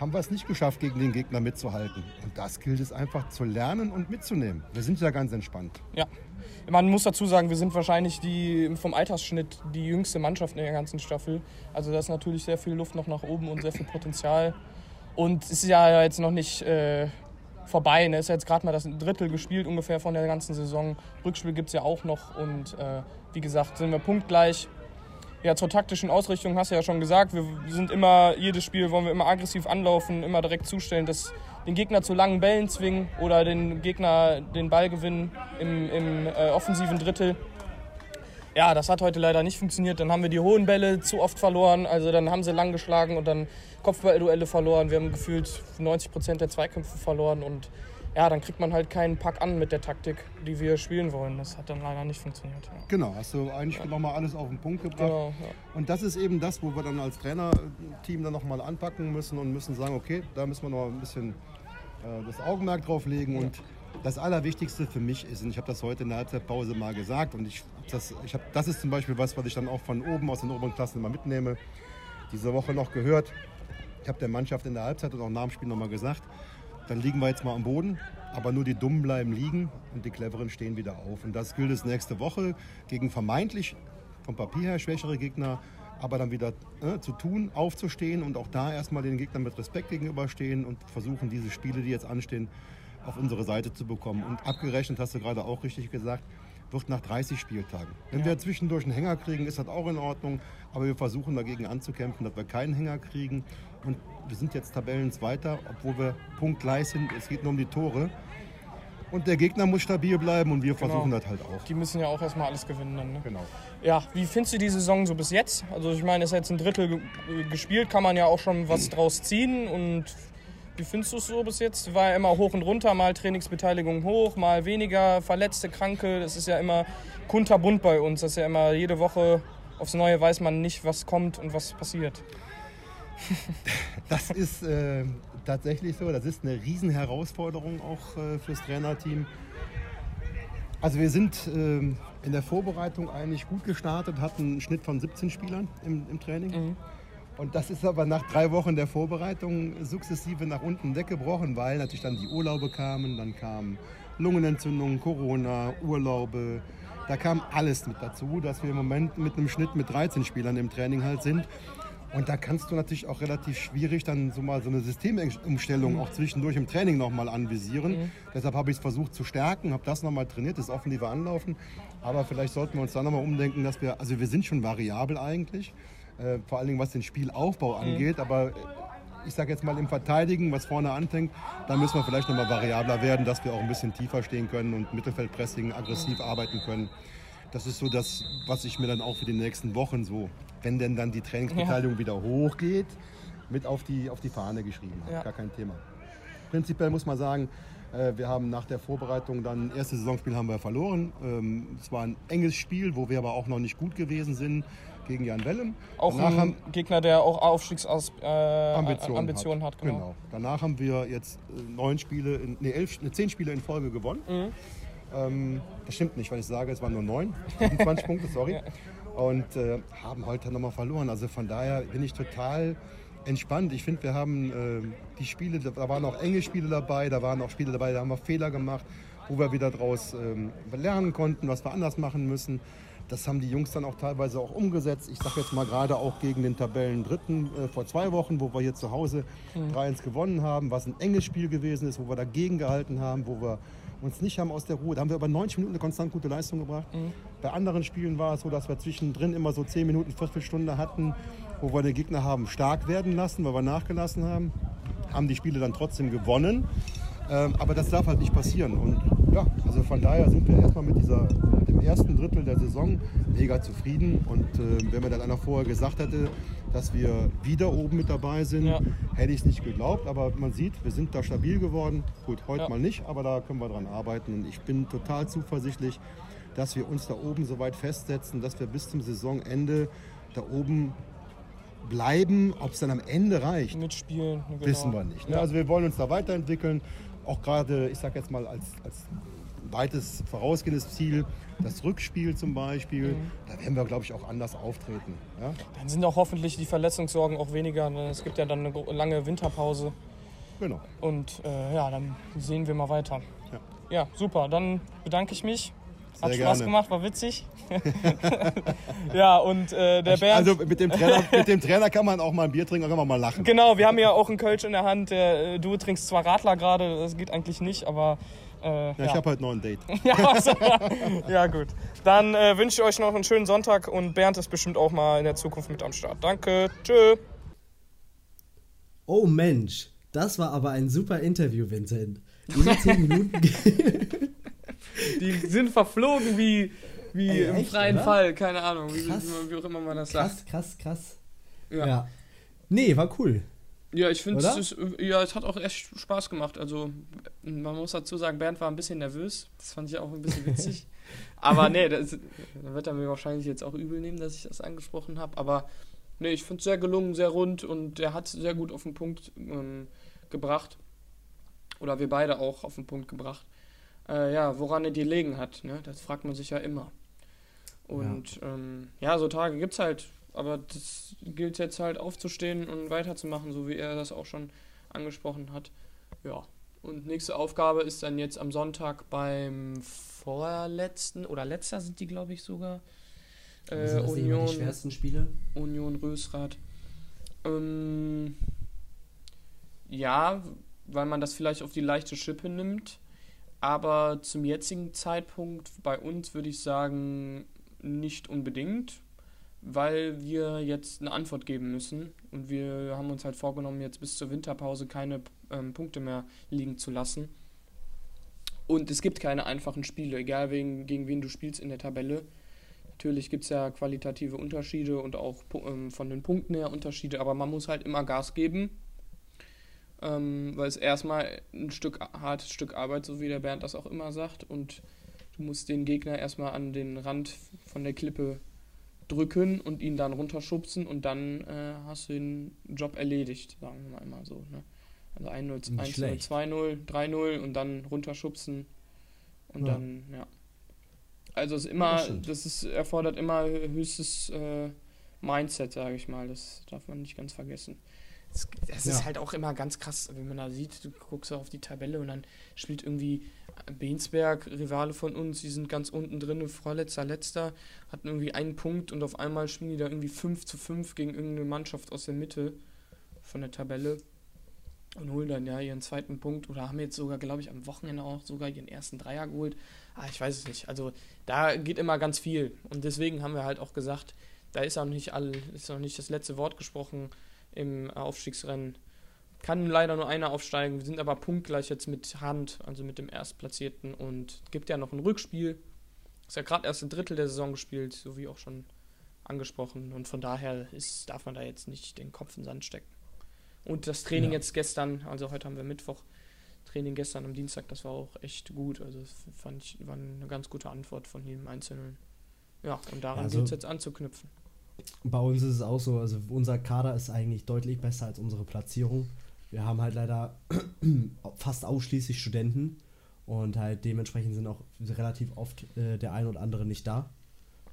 S3: haben wir es nicht geschafft, gegen den Gegner mitzuhalten. Und das gilt es einfach zu lernen und mitzunehmen. Wir sind ja ganz entspannt.
S1: Ja. Man muss dazu sagen, wir sind wahrscheinlich die vom Altersschnitt die jüngste Mannschaft in der ganzen Staffel. Also da ist natürlich sehr viel Luft noch nach oben und sehr viel Potenzial. Und es ist ja jetzt noch nicht äh, vorbei. Ne? Es ist jetzt gerade mal das Drittel gespielt ungefähr von der ganzen Saison. Rückspiel gibt es ja auch noch. Und äh, wie gesagt, sind wir punktgleich. Ja, zur taktischen Ausrichtung hast du ja schon gesagt. Wir sind immer, jedes Spiel wollen wir immer aggressiv anlaufen, immer direkt zustellen, dass den Gegner zu langen Bällen zwingen oder den Gegner den Ball gewinnen im, im äh, offensiven Drittel. Ja, das hat heute leider nicht funktioniert. Dann haben wir die hohen Bälle zu oft verloren. Also dann haben sie lang geschlagen und dann Kopfballduelle verloren. Wir haben gefühlt 90 Prozent der Zweikämpfe verloren und ja, dann kriegt man halt keinen Pack an mit der Taktik, die wir spielen wollen. Das hat dann leider nicht funktioniert. Ja.
S3: Genau, hast du eigentlich nochmal alles auf den Punkt gebracht.
S1: Genau, ja.
S3: Und das ist eben das, wo wir dann als Trainerteam dann nochmal anpacken müssen und müssen sagen, okay, da müssen wir noch ein bisschen äh, das Augenmerk drauf legen. Und das Allerwichtigste für mich ist, und ich habe das heute in der Halbzeitpause mal gesagt, und ich, das, ich hab, das ist zum Beispiel was, was ich dann auch von oben aus den oberen Klassen immer mitnehme, diese Woche noch gehört. Ich habe der Mannschaft in der Halbzeit und auch nach dem Spiel nochmal gesagt, dann liegen wir jetzt mal am Boden, aber nur die Dummen bleiben liegen und die Cleveren stehen wieder auf. Und das gilt es nächste Woche gegen vermeintlich vom Papier her schwächere Gegner, aber dann wieder äh, zu tun, aufzustehen und auch da erstmal den Gegnern mit Respekt gegenüberstehen und versuchen, diese Spiele, die jetzt anstehen, auf unsere Seite zu bekommen. Und abgerechnet, hast du gerade auch richtig gesagt, wird nach 30 Spieltagen. Wenn wir zwischendurch einen Hänger kriegen, ist das auch in Ordnung, aber wir versuchen dagegen anzukämpfen, dass wir keinen Hänger kriegen. Und wir sind jetzt Tabellenzweiter, obwohl wir punktgleich sind. Es geht nur um die Tore. Und der Gegner muss stabil bleiben und wir versuchen das halt auch.
S1: Die müssen ja auch erstmal alles gewinnen dann. Ne?
S3: Genau.
S1: Ja, wie findest du die Saison so bis jetzt? Also ich meine, es ist jetzt ein Drittel ge- gespielt, kann man ja auch schon was draus ziehen. Und wie findest du es so bis jetzt? War ja immer hoch und runter, mal Trainingsbeteiligung hoch, mal weniger, Verletzte, Kranke. Das ist ja immer kunterbunt bei uns. Das ist ja immer jede Woche aufs Neue weiß man nicht, was kommt und was passiert. *laughs*
S3: Das ist äh, tatsächlich so. Das ist eine Riesenherausforderung auch äh, fürs Trainerteam. Also wir sind ähm, in der Vorbereitung eigentlich gut gestartet, hatten einen Schnitt von 17 Spielern im, im Training. Und das ist aber nach drei Wochen der Vorbereitung sukzessive nach unten weggebrochen, weil natürlich dann die Urlaube kamen, dann kamen Lungenentzündungen, Corona, Urlaube. Da kam alles mit dazu, dass wir im Moment mit einem Schnitt mit 13 Spielern im Training halt sind. Und da kannst du natürlich auch relativ schwierig dann so mal so eine Systemumstellung auch zwischendurch im Training nochmal anvisieren. Deshalb habe ich es versucht zu stärken, habe das nochmal trainiert, das offensive Anlaufen. Aber vielleicht sollten wir uns da nochmal umdenken, dass wir, also wir sind schon variabel eigentlich, äh, vor allen Dingen was den Spielaufbau angeht, aber äh, ich sage jetzt mal im Verteidigen, was vorne anfängt, da müssen wir vielleicht nochmal variabler werden, dass wir auch ein bisschen tiefer stehen können und Mittelfeldpressing aggressiv arbeiten können. Das ist so das, was ich mir dann auch für die nächsten Wochen so, wenn denn dann die Trainingsbeteiligung wieder hochgeht, mit auf die, auf die Fahne geschrieben habe.
S1: Ja.
S3: Gar kein Thema. Prinzipiell muss man sagen, wir haben nach der Vorbereitung dann, erstes Saisonspiel haben wir verloren. Ähm, Es war ein enges Spiel, wo wir aber auch noch nicht gut gewesen sind gegen Jan Wellem.
S1: Auch
S3: Danach
S1: ein Gegner, der auch Aufstiegsambitionen äh,
S3: Ambitionen,
S1: Ambitionen hat. genau.
S3: Danach haben wir jetzt äh, neun Spiele, in, nee, elf, zehn Spiele in Folge gewonnen.
S1: Mhm.
S3: Ähm, das stimmt nicht, weil ich sage, es waren nur neun, *laughs* 27 Punkte, sorry. Und äh, haben heute nochmal verloren. Also von daher bin ich total entspannt. Ich finde, wir haben äh, die Spiele, da waren auch enge Spiele dabei, da waren auch Spiele dabei, da haben wir Fehler gemacht, wo wir wieder daraus ähm, lernen konnten, was wir anders machen müssen. Das haben die Jungs dann auch teilweise auch umgesetzt. Ich sage jetzt mal gerade auch gegen den Tabellendritten äh, vor zwei Wochen, wo wir hier zu Hause 3-1 gewonnen haben, was ein enges Spiel gewesen ist, wo wir dagegen gehalten haben, wo wir uns nicht haben aus der Ruhe. Da haben wir über 90 Minuten eine konstant gute Leistung gebracht. Bei anderen Spielen war es so, dass wir zwischendrin immer so 10 Minuten, Viertelstunde hatten, wo wir den Gegner haben stark werden lassen, weil wir nachgelassen haben, haben die Spiele dann trotzdem gewonnen. Ähm, aber das darf halt nicht passieren. Und ja, also von daher sind wir erstmal mit, dieser, mit dem ersten Drittel der Saison mega zufrieden. Und äh, wenn mir dann einer vorher gesagt hätte, dass wir wieder oben mit dabei sind, ja. hätte ich es nicht geglaubt. Aber man sieht, wir sind da stabil geworden. Gut, heute ja. mal nicht, aber da können wir dran arbeiten. Und ich bin total zuversichtlich, dass wir uns da oben so weit festsetzen, dass wir bis zum Saisonende da oben bleiben. Ob es dann am Ende reicht,
S4: mitspielen,
S3: genau. wissen wir nicht. Ne? Ja. Also wir wollen uns da weiterentwickeln. Auch gerade, ich sage jetzt mal, als, als weites vorausgehendes Ziel, das Rückspiel zum Beispiel, mhm. da werden wir, glaube ich, auch anders auftreten. Ja?
S4: Dann sind auch hoffentlich die Verletzungssorgen auch weniger. Ne? Es gibt ja dann eine lange Winterpause.
S3: Genau.
S4: Und äh, ja, dann sehen wir mal weiter. Ja. ja, super. Dann bedanke ich mich hat Sehr Spaß gerne. gemacht, war witzig. *laughs* ja, und äh, der Bernd.
S3: Also mit dem, Trainer, mit dem Trainer kann man auch mal ein Bier trinken, kann man mal lachen.
S4: Genau, wir haben ja auch einen Kölsch in der Hand. Der, äh, du trinkst zwar Radler gerade, das geht eigentlich nicht, aber.
S3: Äh, ja, ja, ich habe heute noch ein Date. *laughs*
S4: ja, also, ja, gut. Dann äh, wünsche ich euch noch einen schönen Sonntag und Bernd ist bestimmt auch mal in der Zukunft mit am Start. Danke, tschö.
S2: Oh Mensch, das war aber ein super Interview, Vincent. Diese 10 Minuten. *laughs*
S1: Die sind verflogen wie, wie Ey, im echt, freien oder? Fall, keine Ahnung, wie, wie, auch immer man das
S2: krass, sagt. Krass, krass, krass. Ja. ja. Nee, war cool.
S1: Ja, ich finde es, ja, es hat auch echt Spaß gemacht. Also, man muss dazu sagen, Bernd war ein bisschen nervös. Das fand ich auch ein bisschen witzig. *laughs* Aber nee, das, dann wird er mir wahrscheinlich jetzt auch übel nehmen, dass ich das angesprochen habe. Aber nee, ich finde es sehr gelungen, sehr rund und er hat sehr gut auf den Punkt ähm, gebracht. Oder wir beide auch auf den Punkt gebracht äh, ja, woran er die legen hat. Ne? Das fragt man sich ja immer. Und ja, ähm, ja so Tage gibt es halt, aber das gilt jetzt halt aufzustehen und weiterzumachen, so wie er das auch schon angesprochen hat. Ja. Und nächste Aufgabe ist dann jetzt am Sonntag beim vorletzten oder letzter sind die, glaube ich, sogar.
S2: Äh, also Union, die schwersten Spiele?
S1: Union Rösrath. Ähm, ja, weil man das vielleicht auf die leichte Schippe nimmt. Aber zum jetzigen Zeitpunkt bei uns würde ich sagen, nicht unbedingt, weil wir jetzt eine Antwort geben müssen. Und wir haben uns halt vorgenommen, jetzt bis zur Winterpause keine ähm, Punkte mehr liegen zu lassen. Und es gibt keine einfachen Spiele, egal wegen, gegen wen du spielst in der Tabelle. Natürlich gibt es ja qualitative Unterschiede und auch ähm, von den Punkten her Unterschiede, aber man muss halt immer Gas geben ähm, weil es erstmal ein Stück hartes Stück Arbeit, so wie der Bernd das auch immer sagt, und du musst den Gegner erstmal an den Rand von der Klippe drücken und ihn dann runterschubsen und dann äh, hast du den Job erledigt, sagen wir mal so. Ne? Also 1-0, 1-0, 2-0, 3-0 und dann runterschubsen und ja. dann, ja. Also es immer, das, das ist, erfordert immer höchstes äh, Mindset, sage ich mal. Das darf man nicht ganz vergessen. Das, das ja. ist halt auch immer ganz krass, wenn man da sieht, du guckst auf die Tabelle und dann spielt irgendwie Bensberg, Rivale von uns, die sind ganz unten drin, vorletzter, letzter, hatten irgendwie einen Punkt und auf einmal spielen die da irgendwie 5 zu 5 gegen irgendeine Mannschaft aus der Mitte von der Tabelle und holen dann ja ihren zweiten Punkt oder haben jetzt sogar, glaube ich, am Wochenende auch sogar ihren ersten Dreier geholt. Ah, ich weiß es nicht. Also da geht immer ganz viel und deswegen haben wir halt auch gesagt, da ist auch nicht all, ist noch nicht das letzte Wort gesprochen im Aufstiegsrennen. Kann leider nur einer aufsteigen. Wir sind aber punktgleich jetzt mit Hand, also mit dem Erstplatzierten. Und gibt ja noch ein Rückspiel. Ist ja gerade erst ein Drittel der Saison gespielt, so wie auch schon angesprochen. Und von daher ist, darf man da jetzt nicht den Kopf in den Sand stecken. Und das Training ja. jetzt gestern, also heute haben wir Mittwoch, Training gestern am Dienstag, das war auch echt gut. Also das fand ich, war eine ganz gute Antwort von jedem Einzelnen. Ja, und daran also, geht es jetzt anzuknüpfen.
S2: Bei uns ist es auch so, also unser Kader ist eigentlich deutlich besser als unsere Platzierung. Wir haben halt leider *clears throat* fast ausschließlich Studenten und halt dementsprechend sind auch relativ oft äh, der ein oder andere nicht da.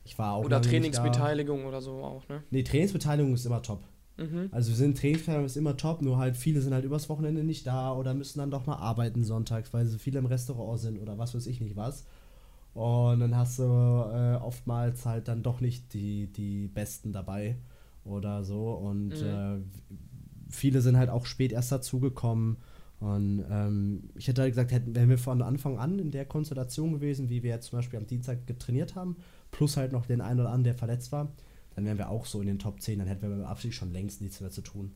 S1: Ich war auch oder Trainingsbeteiligung oder so auch, ne?
S2: Nee, Trainingsbeteiligung ist immer top. Mhm. Also wir sind Trainingsbeteiligung ist immer top, nur halt viele sind halt übers Wochenende nicht da oder müssen dann doch mal arbeiten sonntags, weil sie viele im Restaurant sind oder was weiß ich nicht was. Und dann hast du äh, oftmals halt dann doch nicht die, die Besten dabei oder so. Und mhm. äh, viele sind halt auch spät erst dazugekommen. Und ähm, ich hätte halt gesagt, hätten, wären wir von Anfang an in der Konstellation gewesen, wie wir jetzt zum Beispiel am Dienstag getrainiert haben, plus halt noch den einen oder anderen, der verletzt war, dann wären wir auch so in den Top 10, dann hätten wir beim Abstieg schon längst nichts mehr zu tun.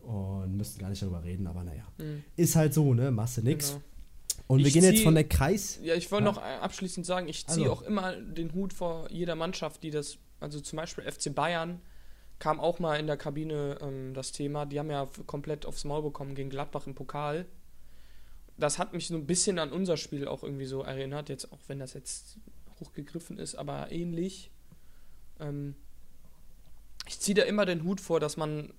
S2: Und müssten gar nicht darüber reden, aber naja.
S1: Mhm.
S2: Ist halt so, ne? Masse nix.
S1: Genau.
S2: Und wir
S1: Ich
S2: gehen jetzt
S1: zieh-
S2: von der Kreis.
S1: Ja, ich wollte
S2: Ja.
S1: noch abschließend sagen, ich ziehe
S2: Also.
S1: auch immer den Hut vor jeder Mannschaft, die das, also zum Beispiel FC Bayern kam auch mal in der Kabine ähm, das Thema, die haben ja komplett aufs Maul bekommen gegen Gladbach im Pokal. Das hat mich so ein bisschen an unser Spiel auch irgendwie so erinnert, jetzt auch wenn das jetzt hochgegriffen ist, aber ähnlich. Ähm, ich ziehe da immer den Hut vor, dass man,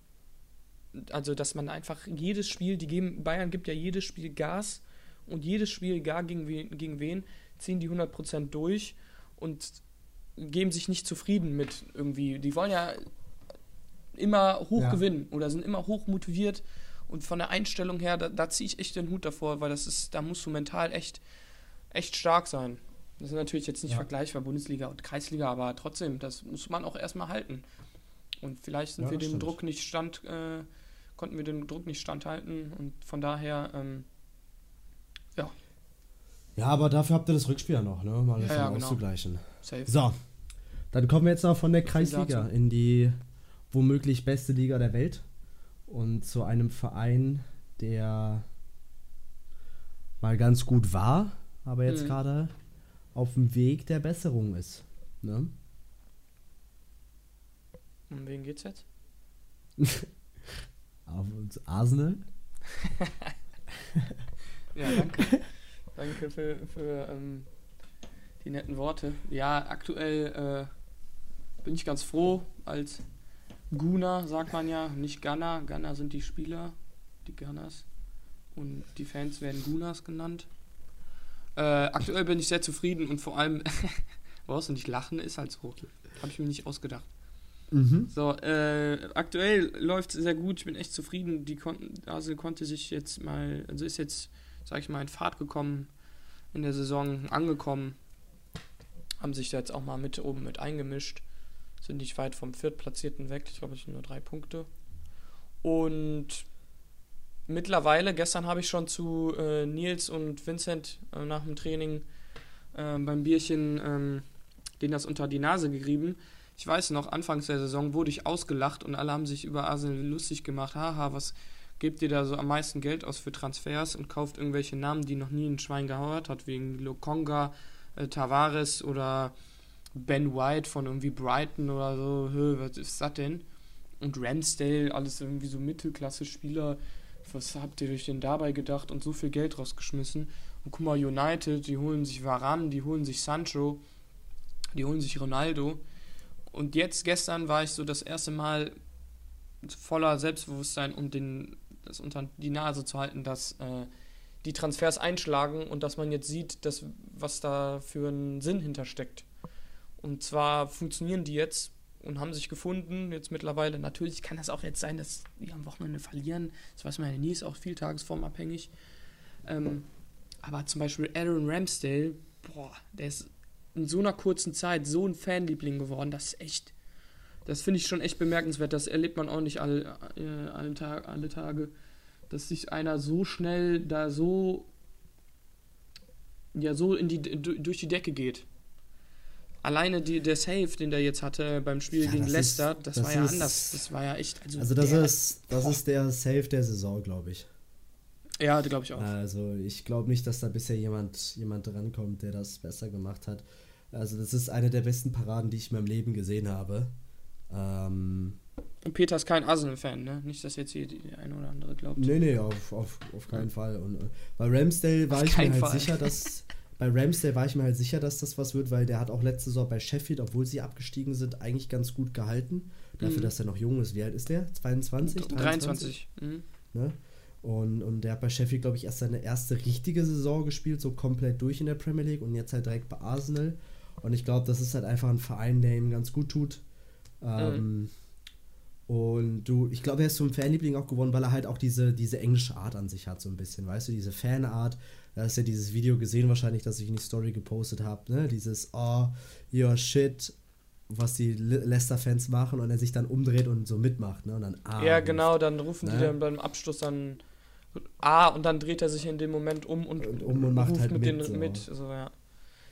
S1: also dass man einfach jedes Spiel, die geben, Bayern gibt ja jedes Spiel Gas und jedes Spiel, egal gegen wen, gegen wen ziehen die 100% durch und geben sich nicht zufrieden mit irgendwie. Die wollen ja immer hoch
S2: Ja.
S1: gewinnen oder sind immer hoch motiviert und von der Einstellung her, da, da ziehe ich echt den Hut davor, weil das ist, da musst du mental echt, echt stark sein. Das ist natürlich jetzt nicht
S2: Ja.
S1: vergleichbar Bundesliga und Kreisliga, aber trotzdem, das muss man auch erstmal halten. Und vielleicht sind
S2: Ja,
S1: wir dem
S2: stimmt.
S1: Druck nicht stand, äh, konnten wir dem Druck nicht standhalten und von daher, ähm,
S2: Ja, aber dafür habt ihr das Rückspiel ja noch, ne? Mal das
S1: Ja, ja, genau.
S2: auszugleichen.
S1: safe.
S2: So, dann kommen wir jetzt noch von der Kreisliga in die womöglich beste Liga der Welt und zu einem Verein, der mal ganz gut war, aber jetzt
S1: Mhm.
S2: gerade auf dem Weg der Besserung ist. Ne?
S1: Um wen geht's jetzt? *laughs*
S2: Auf Arsenal. *laughs*
S1: Ja, *laughs* danke. danke für, für ähm, die netten Worte. Ja, aktuell äh, bin ich ganz froh als Guna, sagt man ja, nicht Gunner. Gunner sind die Spieler, die Gunners. Und die Fans werden Gunas genannt. Äh, aktuell bin ich sehr zufrieden und vor allem, *laughs* brauchst du nicht lachen, ist halt so. Habe ich mir nicht ausgedacht.
S2: Mhm.
S1: So, äh, aktuell läuft es sehr gut. Ich bin echt zufrieden. Die konnten, Arsenal konnte sich jetzt mal, also ist jetzt, sag ich mal, in Fahrt gekommen in der Saison, angekommen. Haben sich da jetzt auch mal mit oben mit eingemischt. Sind nicht weit vom Viertplatzierten weg. Ich glaube, es sind nur drei Punkte. Und mittlerweile, gestern habe ich schon zu äh, Nils und Vincent äh, nach dem Training äh, beim Bierchen ähm, denen das unter die Nase gerieben. Ich weiß noch, anfangs der Saison wurde ich ausgelacht und alle haben sich über Arsenal lustig gemacht. Haha, was gebt ihr da so am meisten Geld aus für Transfers und kauft irgendwelche Namen, die noch nie ein Schwein gehört hat, wegen Lokonga, äh, Tavares oder Ben White von irgendwie Brighton oder so. Hö, was ist das denn? Und Ramsdale, alles irgendwie so Mittelklasse-Spieler. Was habt ihr euch denn dabei gedacht und so viel Geld rausgeschmissen? Und guck mal, United, die holen sich Varan, die holen sich Sancho, die holen sich Ronaldo. Und jetzt, gestern, war ich so das erste Mal voller Selbstbewusstsein, um den, das unter die Nase zu halten, dass äh, die Transfers einschlagen und dass man jetzt sieht, dass, was da für einen Sinn hintersteckt. Und zwar funktionieren die jetzt und haben sich gefunden, jetzt mittlerweile. Natürlich kann das auch jetzt sein, dass die am Wochenende verlieren. Das weiß man ja nie, ist auch viel tagesformabhängig. Ähm, aber zum Beispiel Aaron Ramsdale, boah, der ist in so einer kurzen Zeit so ein Fanliebling geworden. Das ist echt, das finde ich schon echt bemerkenswert. Das erlebt man auch nicht alle, äh, alle, Tag, alle Tage, dass sich einer so schnell da so, ja, so in die, du- durch die Decke geht. Alleine die, der Save, den der jetzt hatte beim Spiel
S2: Ja,
S1: gegen
S2: das
S1: Leicester,
S2: ist-
S1: das,
S2: das
S1: war ja
S2: ist-
S1: anders. Das war ja echt. Also,
S2: Also das
S1: der,
S2: ist, das ist der Save der Saison, glaube ich.
S1: Ja, glaube ich auch.
S2: Also ich glaube nicht, dass da bisher jemand, jemand drankommt, der das besser gemacht hat. Also das ist eine der besten Paraden, die ich in meinem Leben gesehen habe. Ähm,
S1: Und Peter ist kein Arsenal-Fan, ne? Nicht, dass jetzt hier die eine oder andere glaubt.
S2: nee, nee, auf, auf, auf keinen Fall. Und äh, bei Ramsdale war
S1: Auf
S2: ich mir halt
S1: Fall.
S2: sicher, dass *laughs* bei Ramsdale war ich mir halt sicher, dass das was wird, weil der hat auch letzte Saison bei Sheffield, obwohl sie abgestiegen sind, eigentlich ganz gut gehalten. Dafür,
S1: Mhm.
S2: dass er noch jung ist. Wie alt ist der? 22?
S1: 23. Mhm.
S2: Ne? Und, und der hat bei Sheffield, glaube ich, erst seine erste richtige Saison gespielt, so komplett durch in der Premier League und jetzt halt direkt bei Arsenal. Und ich glaube, das ist halt einfach ein Verein, der ihm ganz gut tut. Ähm, Und du, ich glaube, er ist zum Fanliebling auch geworden, weil er halt auch diese, diese englische Art an sich hat, so ein bisschen, weißt du, diese Fanart. Da hast du ja dieses Video gesehen, wahrscheinlich, das ich in die Story gepostet habe, ne? Dieses, oh, your shit, was die Le- Leicester-Fans machen und er sich dann umdreht und so mitmacht, ne? Und dann, ah,
S1: Ja, genau, dann rufen die
S2: Ne?
S1: dann beim Abschluss dann A und dann dreht er sich in dem Moment um und,
S2: Und um und macht
S1: ruft
S2: halt
S1: mit,
S2: mit,
S1: den
S2: so.
S1: mit. So, ja.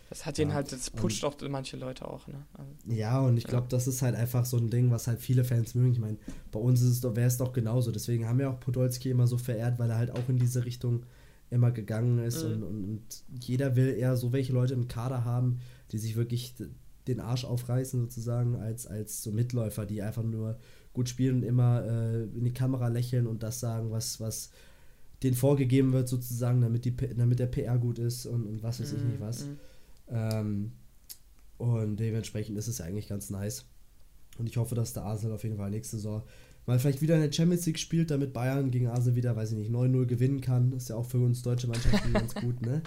S1: Das hat ihn halt, das pusht auch manche Leute auch, ne? Also,
S2: ja, und ich glaube, das ist halt einfach so ein Ding, was halt viele Fans mögen. Ich meine, bei uns ist es doch, wäre es doch genauso. Deswegen haben wir auch Podolski immer so verehrt, weil er halt auch in diese Richtung immer gegangen ist. Mhm. Und, und, jeder will eher so welche Leute im Kader haben, die sich wirklich den Arsch aufreißen, sozusagen, als, als so Mitläufer, die einfach nur gut spielen und immer äh, in die Kamera lächeln und das sagen, was, was denen vorgegeben wird, sozusagen, damit, die, damit der PR gut ist und, und was weiß ich nicht was. Mhm. Ähm, und dementsprechend ist es eigentlich ganz nice. Und ich hoffe, dass der Arsenal auf jeden Fall nächste Saison mal vielleicht wieder in der Champions League spielt, damit Bayern gegen Arsenal wieder, weiß ich nicht, 9-0 gewinnen kann. Ist ja auch für uns deutsche Mannschaften ganz gut, ne?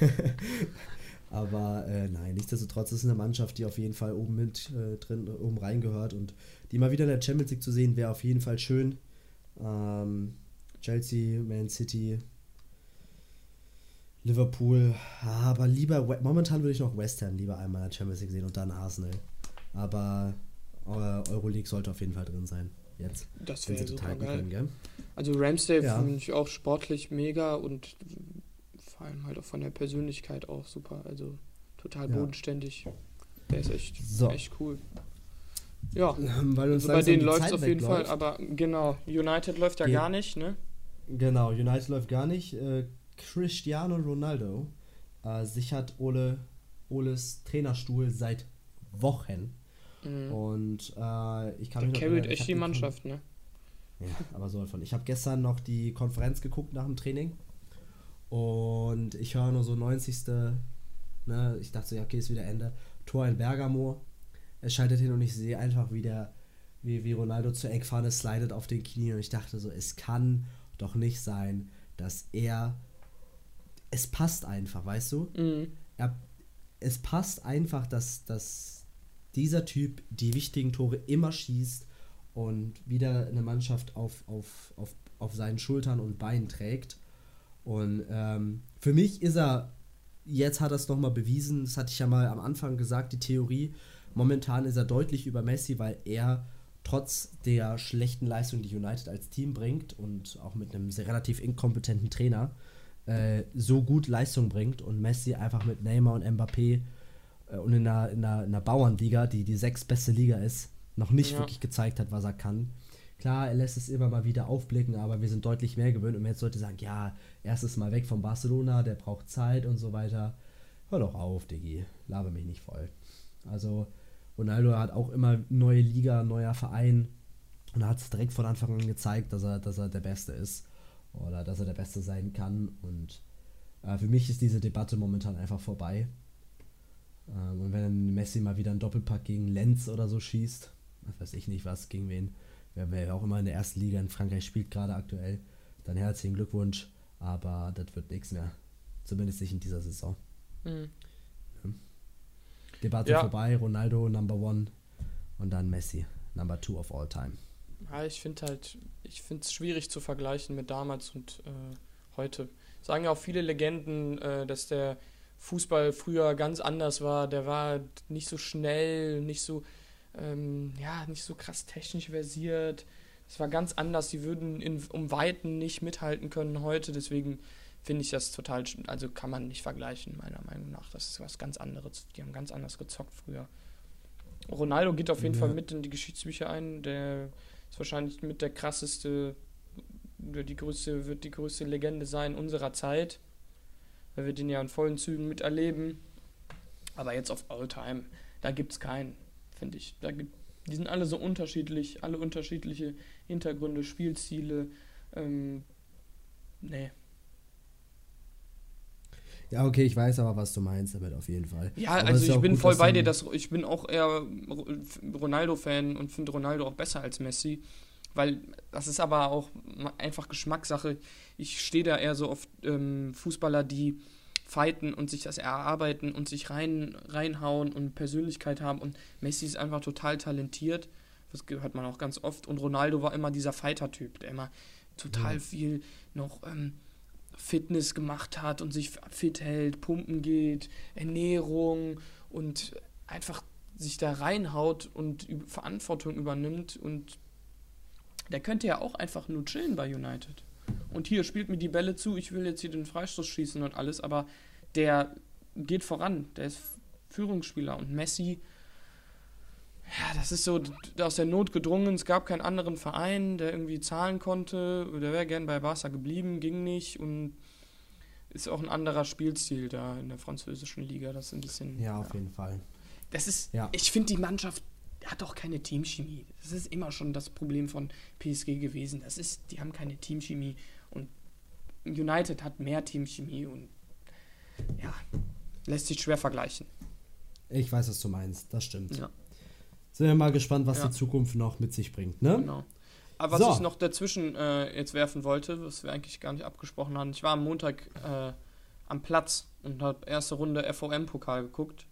S2: *laughs* Aber äh, nein, nichtsdestotrotz ist es eine Mannschaft, die auf jeden Fall oben mit äh, drin, oben reingehört und die mal wieder in der Champions League zu sehen, wäre auf jeden Fall schön. Ähm, Chelsea, Man City, Liverpool, aber lieber, momentan würde ich noch West Ham lieber einmal in der Champions League sehen und dann Arsenal. Aber äh, Euroleague sollte auf jeden Fall drin sein. Jetzt.
S1: Das wäre super geil. Können, gell? Also Ramsdale ja. finde ich auch sportlich mega und vor allem halt auch von der Persönlichkeit auch super. Also total bodenständig. Ja. Der ist echt, so. echt cool. Ja, Weil uns also bei denen läuft es auf jeden Fall, aber genau, United läuft ja Ge gar nicht, ne?
S2: Genau, United läuft gar nicht. Äh, Cristiano Ronaldo äh, sichert Ole, Oles Trainerstuhl seit Wochen. Mhm. Und äh, ich kann
S1: Der carried echt die Mannschaft, ne?
S2: Ja, aber so von. Ich habe gestern noch die Konferenz geguckt nach dem Training. Und ich höre nur so 90. Ne, ich dachte so, ja, okay, ist wieder Ende. Tor in Bergamo. Er schaltet hin und ich sehe einfach, wie der, wie, wie Ronaldo zur Eckfahne slidet auf den Knien. Und ich dachte so, es kann doch nicht sein, dass er es passt einfach, weißt du? Mhm. Er, es passt einfach, dass, dass dieser Typ die wichtigen Tore immer schießt und wieder eine Mannschaft auf, auf, auf, auf seinen Schultern und Beinen trägt. Und ähm, für mich ist er, jetzt hat er es nochmal bewiesen, das hatte ich ja mal am Anfang gesagt, die Theorie, momentan ist er deutlich über Messi, weil er trotz der schlechten Leistung, die United als Team bringt und auch mit einem sehr relativ inkompetenten Trainer, äh, so gut Leistung bringt und Messi einfach mit Neymar und Mbappé äh, und in einer, in, einer, in einer Bauernliga, die die sechs beste Liga ist, noch nicht ja. wirklich gezeigt hat, was er kann. Klar, er lässt es immer mal wieder aufblicken, aber wir sind deutlich mehr gewöhnt. Und jetzt Leute sagen, ja, erstes Mal weg von Barcelona, der braucht Zeit und so weiter. Hör doch auf, Diggi. Laber mich nicht voll. Also, Ronaldo hat auch immer neue Liga, neuer Verein. Und er hat es direkt von Anfang an gezeigt, dass er, dass er der Beste ist oder dass er der Beste sein kann. Und äh, für mich ist diese Debatte momentan einfach vorbei. Ähm, und wenn Messi mal wieder einen Doppelpack gegen Lenz oder so schießt, was weiß ich nicht was, gegen wen, wer, wer auch immer in der ersten Liga in Frankreich spielt, gerade aktuell, dann herzlichen Glückwunsch. Aber das wird nichts mehr. Zumindest nicht in dieser Saison. Mhm. Ja. Debatte ja. vorbei, Ronaldo Number One und dann Messi Number Two of all time.
S1: Ja, ich finde halt, ich finde es schwierig zu vergleichen mit damals und äh, heute. Sagen ja auch viele Legenden, äh, dass der Fußball früher ganz anders war. Der war nicht so schnell, nicht so, ähm, ja, nicht so krass technisch versiert. Es war ganz anders. Die würden in, um Weiten nicht mithalten können heute. Deswegen finde ich das total, also kann man nicht vergleichen, meiner Meinung nach. Das ist was ganz anderes. Die haben ganz anders gezockt früher. Ronaldo geht auf jeden ja. Fall mit in die Geschichtsbücher ein. Der ist wahrscheinlich mit der krasseste, die größte, wird die größte Legende sein unserer Zeit, weil wir den ja in vollen Zügen miterleben. Aber jetzt auf All-Time, da gibt es keinen, finde ich. Da gibt, die sind alle so unterschiedlich, alle unterschiedliche Hintergründe, Spielziele. Ähm, nee,
S2: ja, okay, ich weiß aber, was du meinst damit auf jeden Fall.
S1: Ja, aber also ich bin gut, voll bei dir, dass ich bin auch eher Ronaldo-Fan und finde Ronaldo auch besser als Messi. Weil das ist aber auch einfach Geschmackssache. Ich stehe da eher so auf ähm, Fußballer, die fighten und sich das erarbeiten und sich rein, reinhauen und Persönlichkeit haben. Und Messi ist einfach total talentiert. Das hört man auch ganz oft. Und Ronaldo war immer dieser Fighter-Typ, der immer total ja. viel noch ähm, Fitness gemacht hat und sich fit hält, pumpen geht, Ernährung und einfach sich da reinhaut und Verantwortung übernimmt und der könnte ja auch einfach nur chillen bei United. Und hier spielt mir die Bälle zu, ich will jetzt hier den Freistoß schießen und alles, aber der geht voran. Der ist Führungsspieler und Messi, ja, das ist so aus der Not gedrungen. Es gab keinen anderen Verein, der irgendwie zahlen konnte. Der wäre gern bei Barca geblieben, ging nicht und ist auch ein anderer Spielstil da in der französischen Liga. Das ist ein bisschen.
S2: Ja, auf ja. jeden Fall.
S1: Das ist, ja. ich finde, die Mannschaft hat auch keine Teamchemie. Das ist immer schon das Problem von PSG gewesen. Das ist, die haben keine Teamchemie und United hat mehr Teamchemie und ja, lässt sich schwer vergleichen.
S2: Ich weiß, was du meinst. Das stimmt. Ja. Sind wir mal gespannt, was ja. die Zukunft noch mit sich bringt, ne? Genau.
S1: Aber was so. ich noch dazwischen äh, jetzt werfen wollte, was wir eigentlich gar nicht abgesprochen haben, ich war am Montag äh, am Platz und habe erste Runde FOM-Pokal geguckt.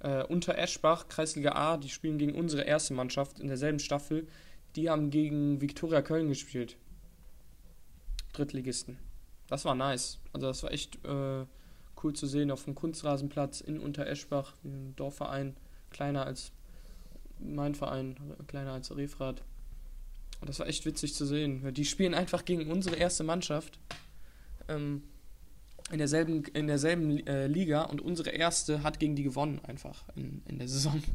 S1: Äh, unter Eschbach, Kreisliga A, die spielen gegen unsere erste Mannschaft in derselben Staffel. Die haben gegen Viktoria Köln gespielt. Drittligisten. Das war nice. Also das war echt äh, cool zu sehen auf dem Kunstrasenplatz in Unter Eschbach, ein Dorfverein, kleiner als mein Verein, kleiner als Refrat. Und das war echt witzig zu sehen. Die spielen einfach gegen unsere erste Mannschaft ähm, in derselben, in derselben äh, Liga und unsere erste hat gegen die gewonnen einfach in, in der Saison. *laughs*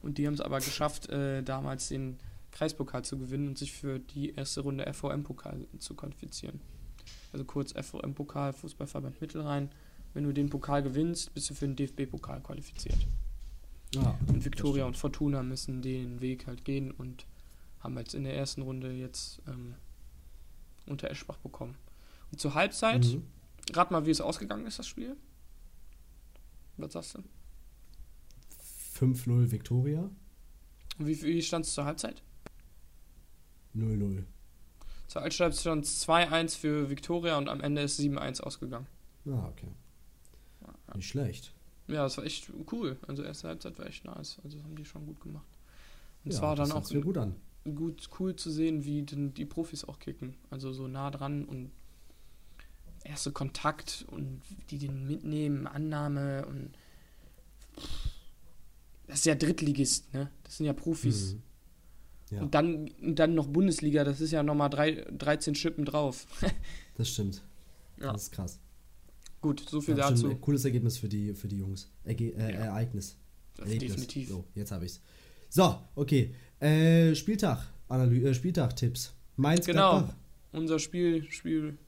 S1: Und die haben es aber geschafft, äh, damals den Kreispokal zu gewinnen und sich für die erste Runde FOM-Pokal zu qualifizieren. Also kurz FOM-Pokal, Fußballverband Mittelrhein. Wenn du den Pokal gewinnst, bist du für den DFB-Pokal qualifiziert. Ja, und Victoria und Fortuna müssen den Weg halt gehen und haben jetzt in der ersten Runde jetzt ähm, unter Eschbach bekommen. Und zur Halbzeit, mhm. rat mal, wie es ausgegangen ist, das Spiel. Was sagst du?
S2: 5-0 Victoria.
S1: Und wie, wie stand es zur Halbzeit?
S2: 0-0.
S1: Zur Halbzeit stand es 2-1 für Victoria und am Ende ist 7-1 ausgegangen.
S2: Ah, okay. Nicht schlecht.
S1: Ja, das war echt cool. Also erste Halbzeit war echt nice. Also haben die schon gut gemacht. Und es war dann auch
S2: gut, an.
S1: gut cool zu sehen, wie den, die Profis auch kicken. Also so nah dran und erste Kontakt und die den mitnehmen, Annahme und das ist ja Drittligist, ne? Das sind ja Profis. Mhm. Ja. Und dann, dann noch Bundesliga, das ist ja nochmal 13 Schippen drauf.
S2: das stimmt. Ja. Das ist krass.
S1: Gut, so viel ja, dazu.
S2: Cooles Ergebnis für die, für die Jungs. Erge äh, ja. Ereignis. Erlebnis. Definitiv. So, jetzt habe ich's. So, okay. Äh, Spieltag, Analy äh, Spieltag-Tipps. Mainz
S1: Genau. Gladbach. Unser Spiel, Spiel,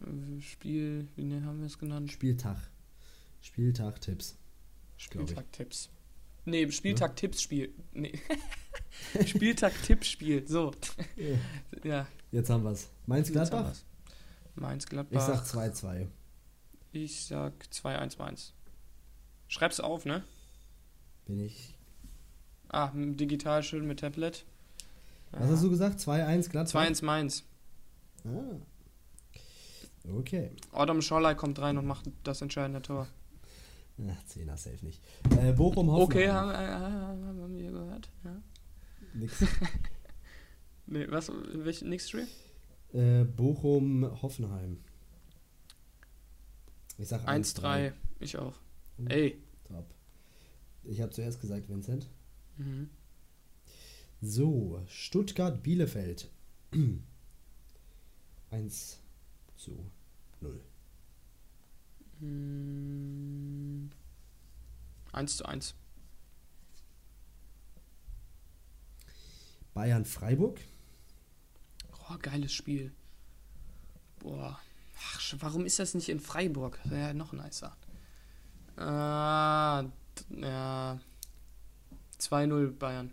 S1: äh, Spiel, wie ne, haben wir es genannt?
S2: Spieltag. Spieltag-Tipps.
S1: Spieltag-Tipps. Nee, Spieltag-Tipps-Spiel. Nee. *laughs* Spieltag-Tippspiel. So.
S2: Ja. ja. Jetzt haben wir's. Mainz Gladbach?
S1: Mainz Gladbach.
S2: Ich sag 2-2.
S1: Ich sag 2-1 Mainz. Schreib's auf, ne?
S2: Bin ich.
S1: Ah, digital schön mit Tablet.
S2: Was hast du gesagt? 2-1 Gladbach?
S1: 2-1 Mainz.
S2: Ah. Okay.
S1: Adam Scholler kommt rein und macht das entscheidende Tor.
S2: Ach, 10er safe nicht. Äh, Bochum Hoffenheim.
S1: Okay, haben, äh, haben wir gehört. Ja. Nix. *laughs* nee, was? Welch, nix Spiel?
S2: Äh, Bochum Hoffenheim.
S1: Ich sag 1-3. Ich auch. Mhm. Ey.
S2: Top. Ich habe zuerst gesagt Vincent. Mhm. So, Stuttgart Bielefeld. *clears throat* 1 zu 0.
S1: Mhm. 1 zu 1.
S2: Bayern Freiburg.
S1: Oh, geiles Spiel. Boah. Ach, warum ist das nicht in Freiburg? Wäre ja noch nicer. Ah, ja. 2-0 Bayern.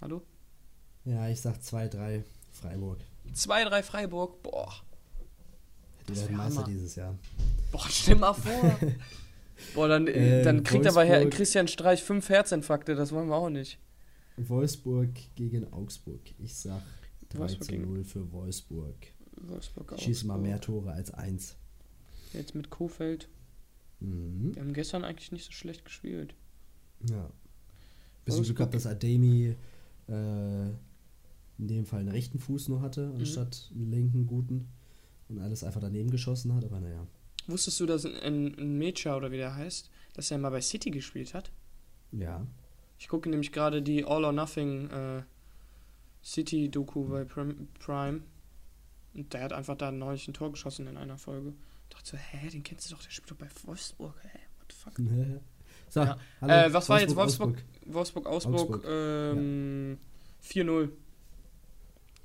S1: Hallo?
S2: Ja, ich sag 2-3 Freiburg.
S1: 2-3 Freiburg? Boah.
S2: Die werden Meister dieses Jahr.
S1: Boah, stell mal vor. *laughs* Boah, dann, äh, dann kriegt Wolfsburg, aber Herr Christian Streich fünf Herzinfarkte, das wollen wir auch nicht.
S2: Wolfsburg gegen Augsburg. Ich sag 3 zu 0 für Wolfsburg. Wolfsburg Schießen mal mehr Tore als eins.
S1: Jetzt mit Kofeld. Mhm. Wir haben gestern eigentlich nicht so schlecht gespielt.
S2: Ja. Bisschen Glück gehabt, dass Ademi äh, in dem Fall einen rechten Fuß nur hatte, mhm. anstatt einen linken guten. Und alles einfach daneben geschossen hat, aber naja.
S1: Wusstest du, dass ein, ein Mecha oder wie der heißt, dass er mal bei City gespielt hat?
S2: Ja.
S1: Ich gucke nämlich gerade die All or Nothing äh, City-Doku bei Prime. Und der hat einfach da neulich ein Tor geschossen in einer Folge. Ich dachte so, hä, den kennst du doch, der spielt doch bei Wolfsburg, hä? What the fuck?
S2: So,
S1: Ja.
S2: hallo,
S1: Äh, was war jetzt
S2: Augsburg?
S1: Wolfsburg, Augsburg,
S2: Augsburg,
S1: ähm, 4-0.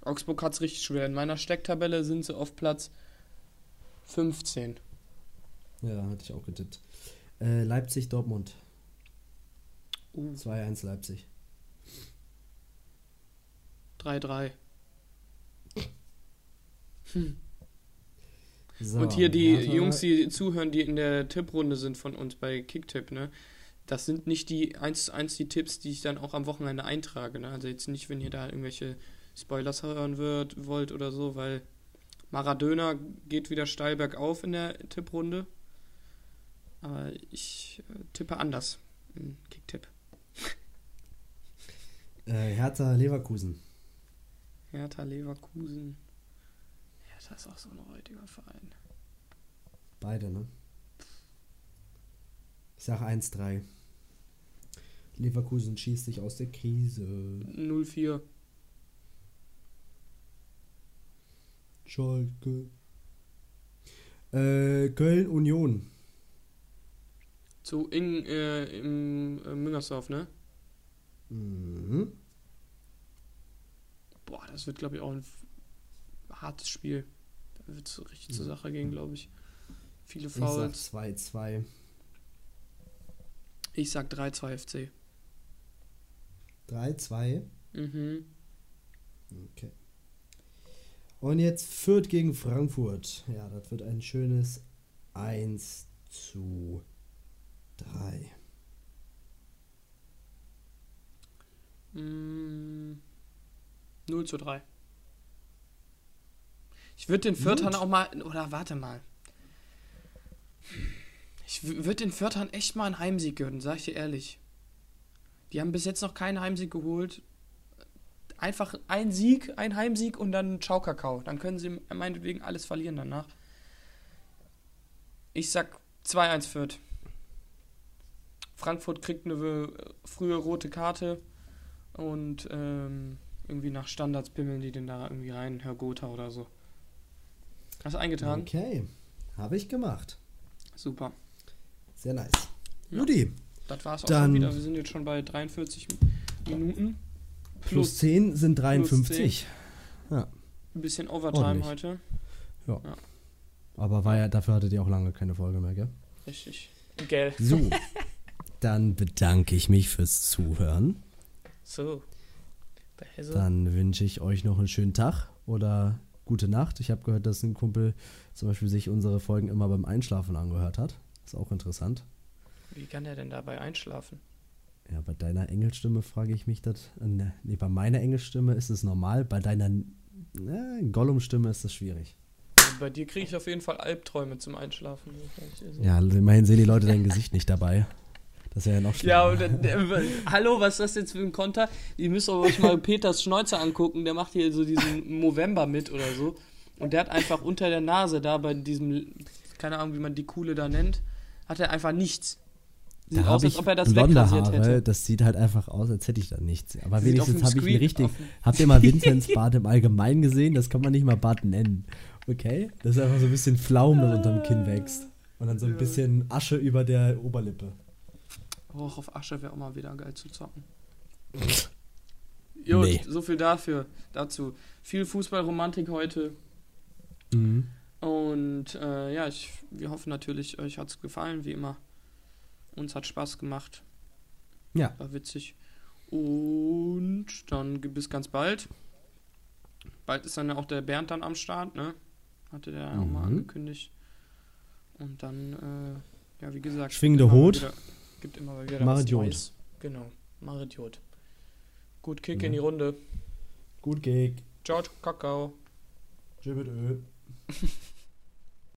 S1: Augsburg hat es richtig schwer. In meiner Stecktabelle sind sie auf Platz 15.
S2: Ja, hatte ich auch getippt. Äh, Leipzig, Dortmund.
S1: Uh,
S2: 2-1 Leipzig.
S1: 3-3.
S2: So,
S1: Und hier die
S2: Hertha-
S1: Jungs, die zuhören, die in der Tipprunde sind von uns bei Kicktipp, ne? Das sind nicht die 1 zu 1 die Tipps, die ich dann auch am Wochenende eintrage, ne? Also jetzt nicht, wenn ihr da irgendwelche Spoilers hören wird, wollt oder so, weil Maradona geht wieder steil bergauf in der Tipprunde. Aber ich äh, tippe anders in Kicktipp.
S2: Äh, Hertha Leverkusen.
S1: Hertha Leverkusen. Hertha ist auch so ein heutiger Verein.
S2: Beide, ne? Ich sag 1-3. Leverkusen schießt sich aus der Krise.
S1: 0-4.
S2: Schalke. Äh, Köln Union.
S1: Zu in, äh, im äh, Müngersdorf, ne?
S2: Mhm.
S1: Boah, das wird, glaube ich, auch ein hartes Spiel. Da wird es richtig zur
S2: Ja.
S1: Sache gehen, glaube ich. Viele
S2: Ich sag
S1: Fouls.
S2: 2-2.
S1: Ich sag 3-2 FC.
S2: 3-2.
S1: Mhm.
S2: Okay. Und jetzt Fürth gegen Frankfurt. Ja, das wird ein schönes 1 zu 3.
S1: Mm, 0 zu 3. Ich würde den Viertern auch mal. Oder warte mal. Ich würde den Viertern echt mal einen Heimsieg gönnen, sag ich dir ehrlich. Die haben bis jetzt noch keinen Heimsieg geholt. Einfach ein Sieg, ein Heimsieg und dann Ciao Kakao. Dann können sie meinetwegen alles verlieren danach. Ich sag 2-1 Fürth. Frankfurt kriegt eine äh, frühe rote Karte. Und ähm, irgendwie nach Standards pimmeln die den da irgendwie rein, Herr Gotha oder so. Hast du eingetragen?
S2: Okay. Habe ich gemacht.
S1: Super.
S2: Sehr nice.
S1: Ja.
S2: Judy.
S1: Das war's auch
S2: Dann-
S1: schon wieder. Wir sind jetzt schon bei 43 Minuten.
S2: Plus
S1: Plus
S2: 10 sind 53.
S1: ein bisschen Overtime
S2: Ordentlich.
S1: heute.
S2: Aber war ja, dafür hattet ihr auch lange keine Folge mehr, gell?
S1: Richtig. Gell.
S2: So. *laughs* Dann bedanke ich mich fürs Zuhören.
S1: So. Behese.
S2: Dann wünsche ich euch noch einen schönen Tag oder gute Nacht. Ich habe gehört, dass ein Kumpel zum Beispiel sich unsere Folgen immer beim Einschlafen angehört hat. Ist auch interessant.
S1: Wie kann der denn dabei einschlafen?
S2: Ja, bei deiner Engelstimme frage ich mich das. äh, ne, Nee, bei meiner Engelstimme ist es normal. Bei deiner äh, Gollum-Stimme ist es schwierig.
S1: Also bei dir kriege ich auf jeden Fall Albträume zum Einschlafen.
S2: Ja, also immerhin sehen die Leute dein Gesicht nicht dabei. Das wäre ja noch
S1: Ja,
S2: schlimmer.
S1: und, äh, hallo, was ist das jetzt für ein Konter? Ihr müsst euch mal *laughs* Peters Schnäuzer angucken, der macht hier so diesen Movember mit oder so. Und der hat einfach unter der Nase da bei diesem, keine Ahnung, wie man die Kuhle da nennt, hat er einfach nichts. Sieht
S2: da
S1: aus, als ob er das
S2: blonde Haare.
S1: hätte.
S2: Das sieht halt einfach aus, als hätte ich da nichts. Aber
S1: Sieht
S2: wenigstens
S1: dem
S2: habe ich einen
S1: Screen-
S2: richtig.
S1: dem-
S2: Habt ihr mal Vinzenz *laughs* Bart im Allgemeinen gesehen? Das kann man nicht mal Bart nennen. Okay? Das ist einfach so ein bisschen Pflaumen, das unterm Kinn wächst. Und dann so ein
S1: Ja.
S2: bisschen Asche über der Oberlippe.
S1: Hoch auf Asche wäre auch mal wieder geil zu zocken. Jo, *laughs*
S2: Nee.
S1: so viel dafür, dazu. Viel Fußballromantik heute.
S2: Mhm.
S1: Und äh, ja, ich, wir hoffen natürlich, euch hat es gefallen, wie immer. Uns hat Spaß gemacht.
S2: Ja.
S1: War witzig. Und dann bis ganz bald. Bald ist dann ja auch der Bernd dann am Start, ne? Hatte der ja auch mal
S2: Mhm.
S1: angekündigt. Und dann, äh, ja, wie gesagt.
S2: Schwingende Hut.
S1: Gibt immer mal wieder
S2: Mach
S1: was. Neues. Genau, mach Idiot. Gut, Kick
S2: Ja.
S1: in die Runde.
S2: Gut Gig.
S1: Ciao, Kakao.
S2: Tschüss. *laughs*